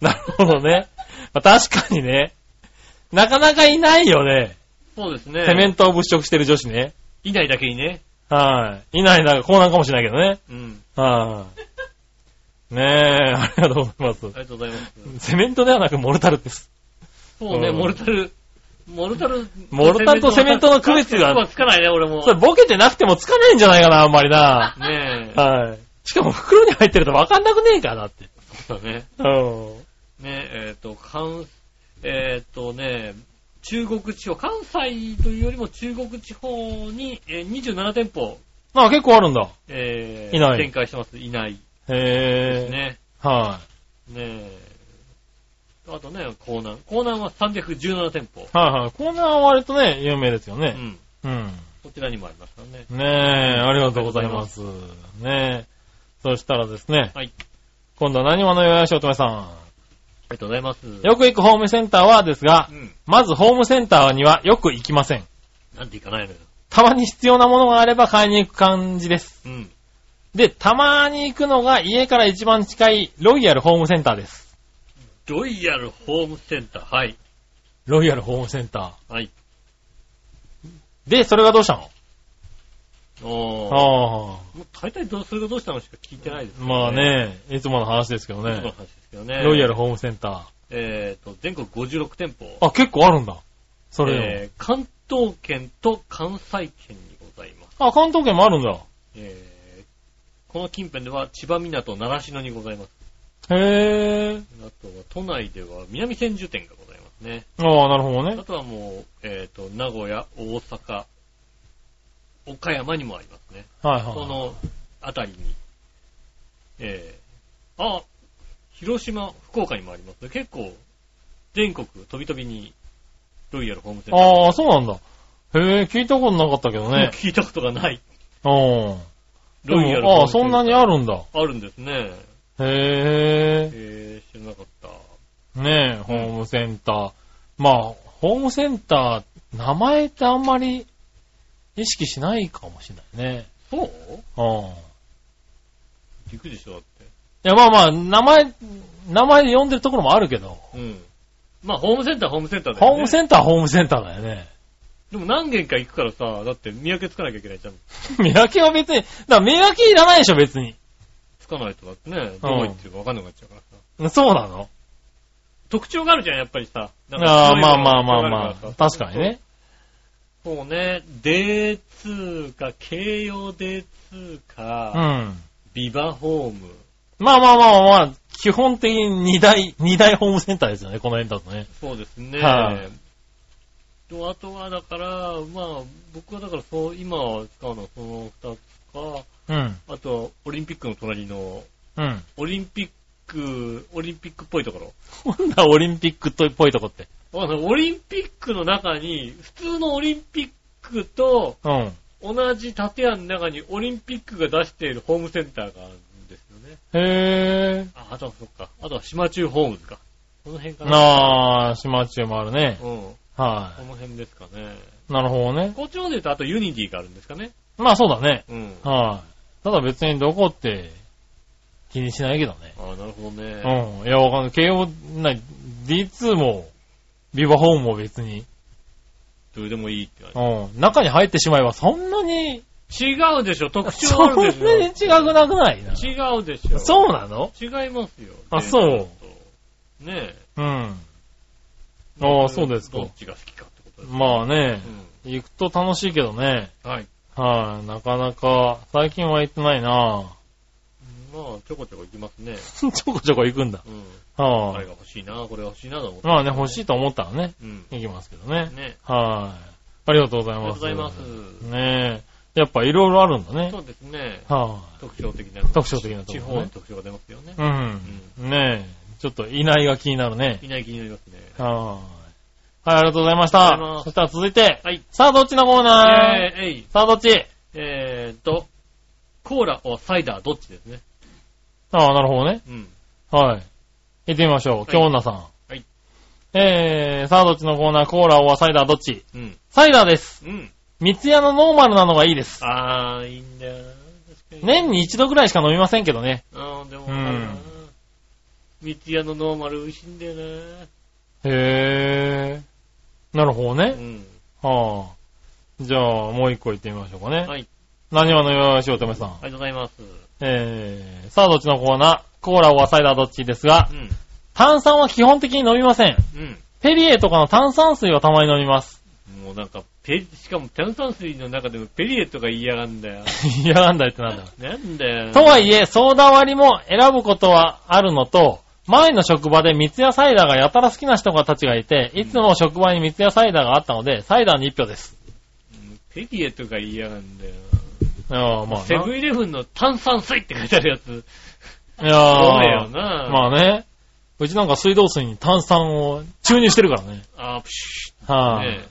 Speaker 3: なるほどね。まあ確かにね。なかなかいないよね。
Speaker 2: そうですね。
Speaker 3: セメントを物色してる女子ね。
Speaker 2: いないだけにね。
Speaker 3: はい。いないなこうなんかもしれないけどね。
Speaker 2: うん。
Speaker 3: はい。ねえ、ありがとうございます
Speaker 2: あ。りがとうございます。
Speaker 3: セメントではなくモルタルです。
Speaker 2: そうね、
Speaker 3: うん
Speaker 2: モルタル、モルタル、
Speaker 3: モルタルとセメントの区別が
Speaker 2: はつかないね、俺も。
Speaker 3: それボケてなくてもつかないんじゃないかな、あんまりな。
Speaker 2: ねえ。
Speaker 3: はい。しかも袋に入ってるとわかんなくねえかなって。
Speaker 2: そうだね。
Speaker 3: うん。
Speaker 2: ねえ、っ、と、関、えっ、とね、中国地方、関西というよりも中国地方に、えー27店舗、
Speaker 3: あ、結構あるんだ。
Speaker 2: えー
Speaker 3: いない
Speaker 2: 展開してます。いない
Speaker 3: へえ。
Speaker 2: ですね。
Speaker 3: は
Speaker 2: ねえ。あとね、江南。江南は317店舗。
Speaker 3: い。はいはい。コーナーは割とね、有名ですよね。
Speaker 2: うん。
Speaker 3: うん。
Speaker 2: こちらにもありますからね。
Speaker 3: ねえ、ありがとうございます。ねえ。そしたらですね。
Speaker 2: はい。
Speaker 3: 今度は何話のよやしおとめさん？
Speaker 2: ありがとうございます。
Speaker 3: よく行くホームセンターはですが
Speaker 2: う、ん。
Speaker 3: まずホームセンターにはよく行きません。
Speaker 2: なんていかないのよ。
Speaker 3: たまに必要なものがあれば買いに行く感じです。
Speaker 2: うん。
Speaker 3: で、たまに行くのが家から一番近いロイヤルホームセンターです。
Speaker 2: ロイヤルホームセンター。はい。
Speaker 3: ロイヤルホームセンタ
Speaker 2: はい。
Speaker 3: ー。で、それがどうしたの？あ
Speaker 2: もう大体どう、それがどうしたのしか聞いてないです
Speaker 3: あ。まあ。ね、いつもの話ですけどね。
Speaker 2: そういう話ですけどね。
Speaker 3: ロイヤルホームセンタ
Speaker 2: えっ、と、全国56店舗。
Speaker 3: ー。あ、結構あるんだ。それよ。
Speaker 2: えー関東圏と関西圏にございます。
Speaker 3: あ、関東圏もあるんだ。
Speaker 2: えーこの近辺では千葉港習志野にございます。
Speaker 3: へえ。
Speaker 2: あとは都内では南千住店がございますね。
Speaker 3: ああ、なるほどね
Speaker 2: あ。とはもう、えっ、と、名古屋、大阪、岡山にもありますね。
Speaker 3: はいはい。
Speaker 2: この辺りに。えー、あ、広島、福岡にもありますね。結構、全国飛び飛びに、ロイヤルホームセンター。
Speaker 3: ああ、そうなんだ。へえ、聞いたことなかったけどね。
Speaker 2: 聞いたことがない。
Speaker 3: うん。
Speaker 2: ロイヤル
Speaker 3: でもああ、そんなにあるんだ。
Speaker 2: あるんですね。
Speaker 3: へえ。
Speaker 2: えー、知らなかった。
Speaker 3: ねえ、ホームセンター。まあ、ホームセンター、名前ってあんまり意識しないかもしれないね。
Speaker 2: そう？
Speaker 3: うん。い
Speaker 2: 行くでしょ、だって。
Speaker 3: や、まあまあ、名前、名前で呼んでるところもあるけど、
Speaker 2: うん。まあ、ホームセンターはホームセンターだよね。
Speaker 3: ホームセンターはホームセンターだよね。
Speaker 2: でも何軒か行くからさ、だって見分けつかなきゃいけないじゃん。
Speaker 3: 見分けは別に、だから見分けいらないでしょ、別に。
Speaker 2: つかないとだってね、どってるか分かんなくなっちゃうからさ。
Speaker 3: そうなの？
Speaker 2: 特徴があるじゃん、やっぱりさ。なんか
Speaker 3: あまあまあまあ
Speaker 2: が
Speaker 3: まあ確かにね。。
Speaker 2: そうね、D2 か、京葉 D2
Speaker 3: う
Speaker 2: か、
Speaker 3: ん。
Speaker 2: ビバホーム。
Speaker 3: まあまあまあまあ、基本的に二大、二大ホームセンターですよね、この辺だとね。
Speaker 2: そうですね。
Speaker 3: はい
Speaker 2: と、あとはだから、まあ、僕はだからそう、今は使うのはその二つか、
Speaker 3: うん。
Speaker 2: あと、オリンピックの隣の、
Speaker 3: うん。
Speaker 2: オリンピック、オリンピックっぽいところ。
Speaker 3: なんだ、オリンピックっぽいとこって。
Speaker 2: オリンピックの中に、普通のオリンピックと
Speaker 3: うん。
Speaker 2: 同じ建屋の中にオリンピックが出しているホームセンターがあるんですよね。
Speaker 3: へぇ
Speaker 2: あ、あとはそっか。あとは島忠ホームズか。この辺か
Speaker 3: ー。
Speaker 2: な。
Speaker 3: あー、島忠もあるね。
Speaker 2: うん。こ
Speaker 3: は
Speaker 2: の辺ですかね。
Speaker 3: い。なるほどね。
Speaker 2: こっちの方で言うと、あとユニティがあるんですかね。
Speaker 3: まあそうだね。
Speaker 2: うん。
Speaker 3: はい。ただ別にどこって気にしないけどね。
Speaker 2: ああ、なるほどね。
Speaker 3: うん。いや、わかんない。慶応、な、D2 も、ビバホームも別に。
Speaker 2: どれでもいいって感
Speaker 3: うん。中に入ってしまえばそんなに、
Speaker 2: じ。違うでしょ、特徴
Speaker 3: そんな
Speaker 2: あるでし
Speaker 3: に違くなくないな。
Speaker 2: ょ。違うでしょ。
Speaker 3: そうなの？
Speaker 2: 違いますよ。
Speaker 3: あそう
Speaker 2: う。ね
Speaker 3: うん。
Speaker 2: え。
Speaker 3: ああそうですか
Speaker 2: どっちが好きかってことです。
Speaker 3: まあね、
Speaker 2: う
Speaker 3: 行くと楽しいけどね。
Speaker 2: ん。はい。
Speaker 3: はい、なかなか、最近は行ってないな
Speaker 2: まあ、ちょこちょこ行きますね。
Speaker 3: ちょこちょこ行くんだ。
Speaker 2: うん。
Speaker 3: はい、
Speaker 2: あれが欲しいな、これが欲しいなと思って。
Speaker 3: まあね、欲しいと思ったらね、
Speaker 2: うん。
Speaker 3: 行きますけどね。
Speaker 2: ね。
Speaker 3: はい、ありがとうござい
Speaker 2: ありが
Speaker 3: ます。
Speaker 2: とうございます。
Speaker 3: ねえ。やっぱいろいろあるんだね。
Speaker 2: そうですね。
Speaker 3: は
Speaker 2: 特徴的な。
Speaker 3: 特徴的なとこ
Speaker 2: 地
Speaker 3: ろね
Speaker 2: 方の特徴が出ますよね
Speaker 3: い、。うん。ねえ。ちょっといないが気になるね。
Speaker 2: いない気になりますね。
Speaker 3: はい、はい、ありがとうございましたそしたら続いて、
Speaker 2: はい。
Speaker 3: さあどっちのコーナー？
Speaker 2: えー、えい。
Speaker 3: さあどっち？
Speaker 2: えーっと、コーラをサイダーどっちですね。
Speaker 3: ああ、なるほどね。
Speaker 2: うん。
Speaker 3: はい。行ってみましょう。京女さん。
Speaker 2: はい。
Speaker 3: えー、さあどっちのコーナー、コーラはサイダーどっち？
Speaker 2: うん。
Speaker 3: サイダーです。
Speaker 2: うん。
Speaker 3: 三ツ矢のノーマルなのがいいです。
Speaker 2: あー、いいんだよ。
Speaker 3: 年に一度ぐらいしか飲みませんけどね。
Speaker 2: あー、でも、
Speaker 3: うん
Speaker 2: 三ツ矢のノーマル美味しいんだよな。
Speaker 3: へー。なるほど
Speaker 2: う
Speaker 3: ね。
Speaker 2: ん。
Speaker 3: はあ。じゃあ、もう一個行ってみましょうかね。
Speaker 2: はい。
Speaker 3: 何話のよしおとめさん。
Speaker 2: ありがとうございます。
Speaker 3: えー、さあどっちのコーナー、コーラはサイダーどっちですが
Speaker 2: う、ん。
Speaker 3: 炭酸は基本的に飲みません。
Speaker 2: うん。
Speaker 3: ペリエとかの炭酸水はたまに飲みます。
Speaker 2: もうなんか、ペしかも炭酸水の中でもペリエとか言いやがんだよ。
Speaker 3: いやなんだいってなんだ。
Speaker 2: なんだよ。
Speaker 3: とはいえ、ソーダ割りも選ぶことはあるのと、前の職場で三ツ矢サイダーがやたら好きな人がたちがいて、いつも職場に三ツ矢サイダーがあったので、サイダーに一票です。
Speaker 2: うんペリエとか言いやがんだよ。
Speaker 3: ああ、まあな。
Speaker 2: セブンイレブンの炭酸水って書いてあるやつ。
Speaker 3: いや
Speaker 2: そうだよ
Speaker 3: ー
Speaker 2: な。
Speaker 3: まあね。うちなんか水道水に炭酸を注入してるからね。
Speaker 2: あー、プシ
Speaker 3: はい、
Speaker 2: ュッ。ねえ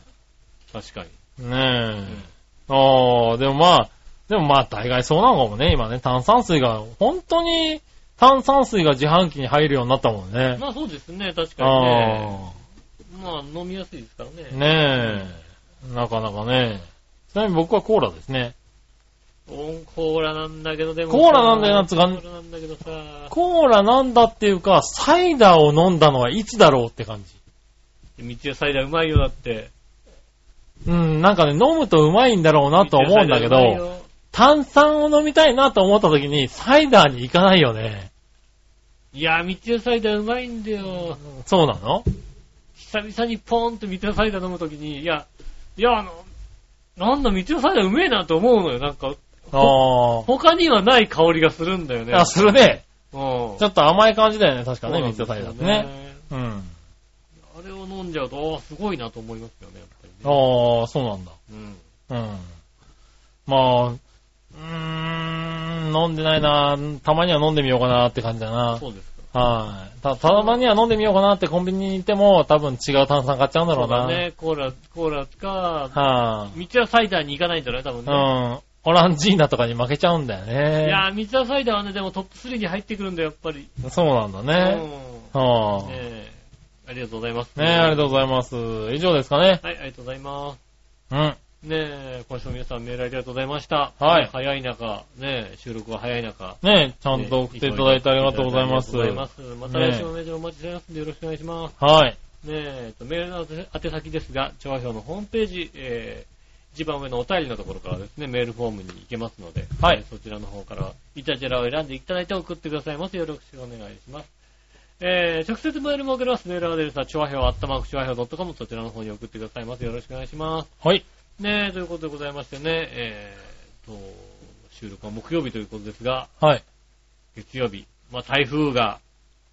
Speaker 2: 確かに。
Speaker 3: ねえ。
Speaker 2: うん
Speaker 3: ああ、でもまあ、でもまあ大概そうなのかもね。今ね、炭酸水が、本当に炭酸水が自販機に入るようになったもんね。
Speaker 2: まあそうですね、確かにね。
Speaker 3: あ
Speaker 2: まあ飲みやすいですからね。
Speaker 3: あ、ねえ。なかなかね。ちなみに僕はコーラですね。
Speaker 2: コーラなんだけど、でもさ。
Speaker 3: コーラなんだよなつうか
Speaker 2: コーラなんだけどさ。
Speaker 3: コーラなんだっていうか、サイダーを飲んだのはいつだろうって感じ。
Speaker 2: 道屋サイダーうまいよ、だって。
Speaker 3: うん、なんかね、飲むとうまいんだろうなと思うんだけど、炭酸を飲みたいなと思った時に、サイダーに行かないよね。
Speaker 2: いや、道屋サイダーうまいんだよ。
Speaker 3: そうなの？
Speaker 2: 久々にポーンと道屋サイダー飲むときに、いや、いや、あの、なんだ、道屋サイダーうめえなと思うのよ。なんか、
Speaker 3: あ
Speaker 2: 他にはない香りがするんだよね。
Speaker 3: あ。あ、するね。
Speaker 2: うん。
Speaker 3: ちょっと甘い感じだよね、確かね、
Speaker 2: そうなんですよ
Speaker 3: 三つサイダーってね。うん。
Speaker 2: あれを飲んじゃうと、ああ、すごいなと思いますよね、やっぱりね。
Speaker 3: ああ、そうなんだ。
Speaker 2: うん。
Speaker 3: うん。まあ、うーん、飲んでないなたまには飲んでみようかなって感じだな。
Speaker 2: そうですか。
Speaker 3: はい。た、たまには飲んでみようかなってコンビニに行っても多分違う炭酸買っちゃうんだろうな。
Speaker 2: そうだね、コーラ、コーラか、
Speaker 3: は
Speaker 2: 道屋サイダーに行かないんだね、多分
Speaker 3: い、
Speaker 2: ね。
Speaker 3: うん。オランジーナとかに負けちゃうんだよね。
Speaker 2: いやー、道屋サイダーはね、でもトップ3に入ってくるんだよ、やっぱり。
Speaker 3: そうなんだね。
Speaker 2: うん。
Speaker 3: はあ、
Speaker 2: ねえ。ありがとうございます。
Speaker 3: ねありがとうございます。以上ですかね。
Speaker 2: はい、ありがとうございます。
Speaker 3: うん。
Speaker 2: ねえ、今週も皆さんメールありがとうございました。
Speaker 3: はい
Speaker 2: 早い中、ねえ、収録は早い中。
Speaker 3: ねちゃんと送っていただいてありがとうございます。
Speaker 2: ありがとうございます。また来週もメールお待ちしてますんでよろしくお願いします。
Speaker 3: はい。
Speaker 2: ねえ、とメールの宛先ですが、調和表のホームページ、えー、一番上のお便りのところからですね、メールフォームに行けますので、
Speaker 3: はい
Speaker 2: えーそちらの方から、イタジェラを選んでいただいて送ってくださいます。よろしくお願いします。えー、直接メールも送れます。メールアドレスは、調和表、アットマーク、調和表 .com、そちらの方に送ってくださいます。よろしくお願いします。
Speaker 3: はい。
Speaker 2: ねえ、ということでございましてね、えー、と、収録は木曜日ということですが、
Speaker 3: はい。
Speaker 2: 月曜日、まあ台風が、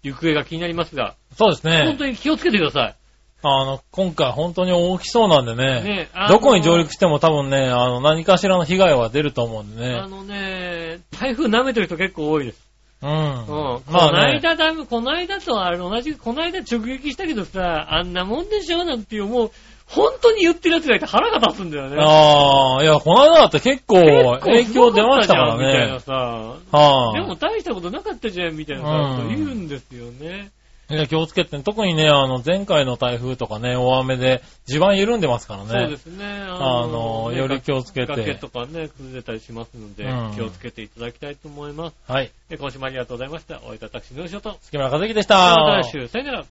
Speaker 2: 行方が気になりますが、
Speaker 3: そうですね
Speaker 2: 本。当に気をつけてください。
Speaker 3: あの、今回本当に大きそうなんでね。
Speaker 2: ねあの
Speaker 3: どこに上陸しても多分ね、あの、何かしらの被害は出ると思うんでね。
Speaker 2: あのね、台風舐めてる人結構多いです。
Speaker 3: うん。
Speaker 2: うん。こ
Speaker 3: まあね。
Speaker 2: の間だ、この間とあれ同じ、この間直撃したけどさ、あんなもんでしょなんていう、もう、本当に言ってる奴がいて腹が立つんだよね。
Speaker 3: ああ、いや、この間だって結構影響出ましたから
Speaker 2: すごかったじゃんみたいな
Speaker 3: ね。
Speaker 2: さ、
Speaker 3: は
Speaker 2: でも大したことなかったじゃん、みたいな
Speaker 3: うん
Speaker 2: 言うんですよね。
Speaker 3: い。いや、気をつけてね。特にね、あの、前回の台風とかね、大雨で地盤緩んでますからね。
Speaker 2: そうですね。
Speaker 3: あの
Speaker 2: ね
Speaker 3: より気をつけて
Speaker 2: 崖とかね、崩れたりしますので、
Speaker 3: うん
Speaker 2: 気をつけていただきたいと思います。
Speaker 3: はい。
Speaker 2: え今週もありがとうございました。おいた私の仕事。
Speaker 3: 月村和樹でした。
Speaker 2: また来週、さよなら。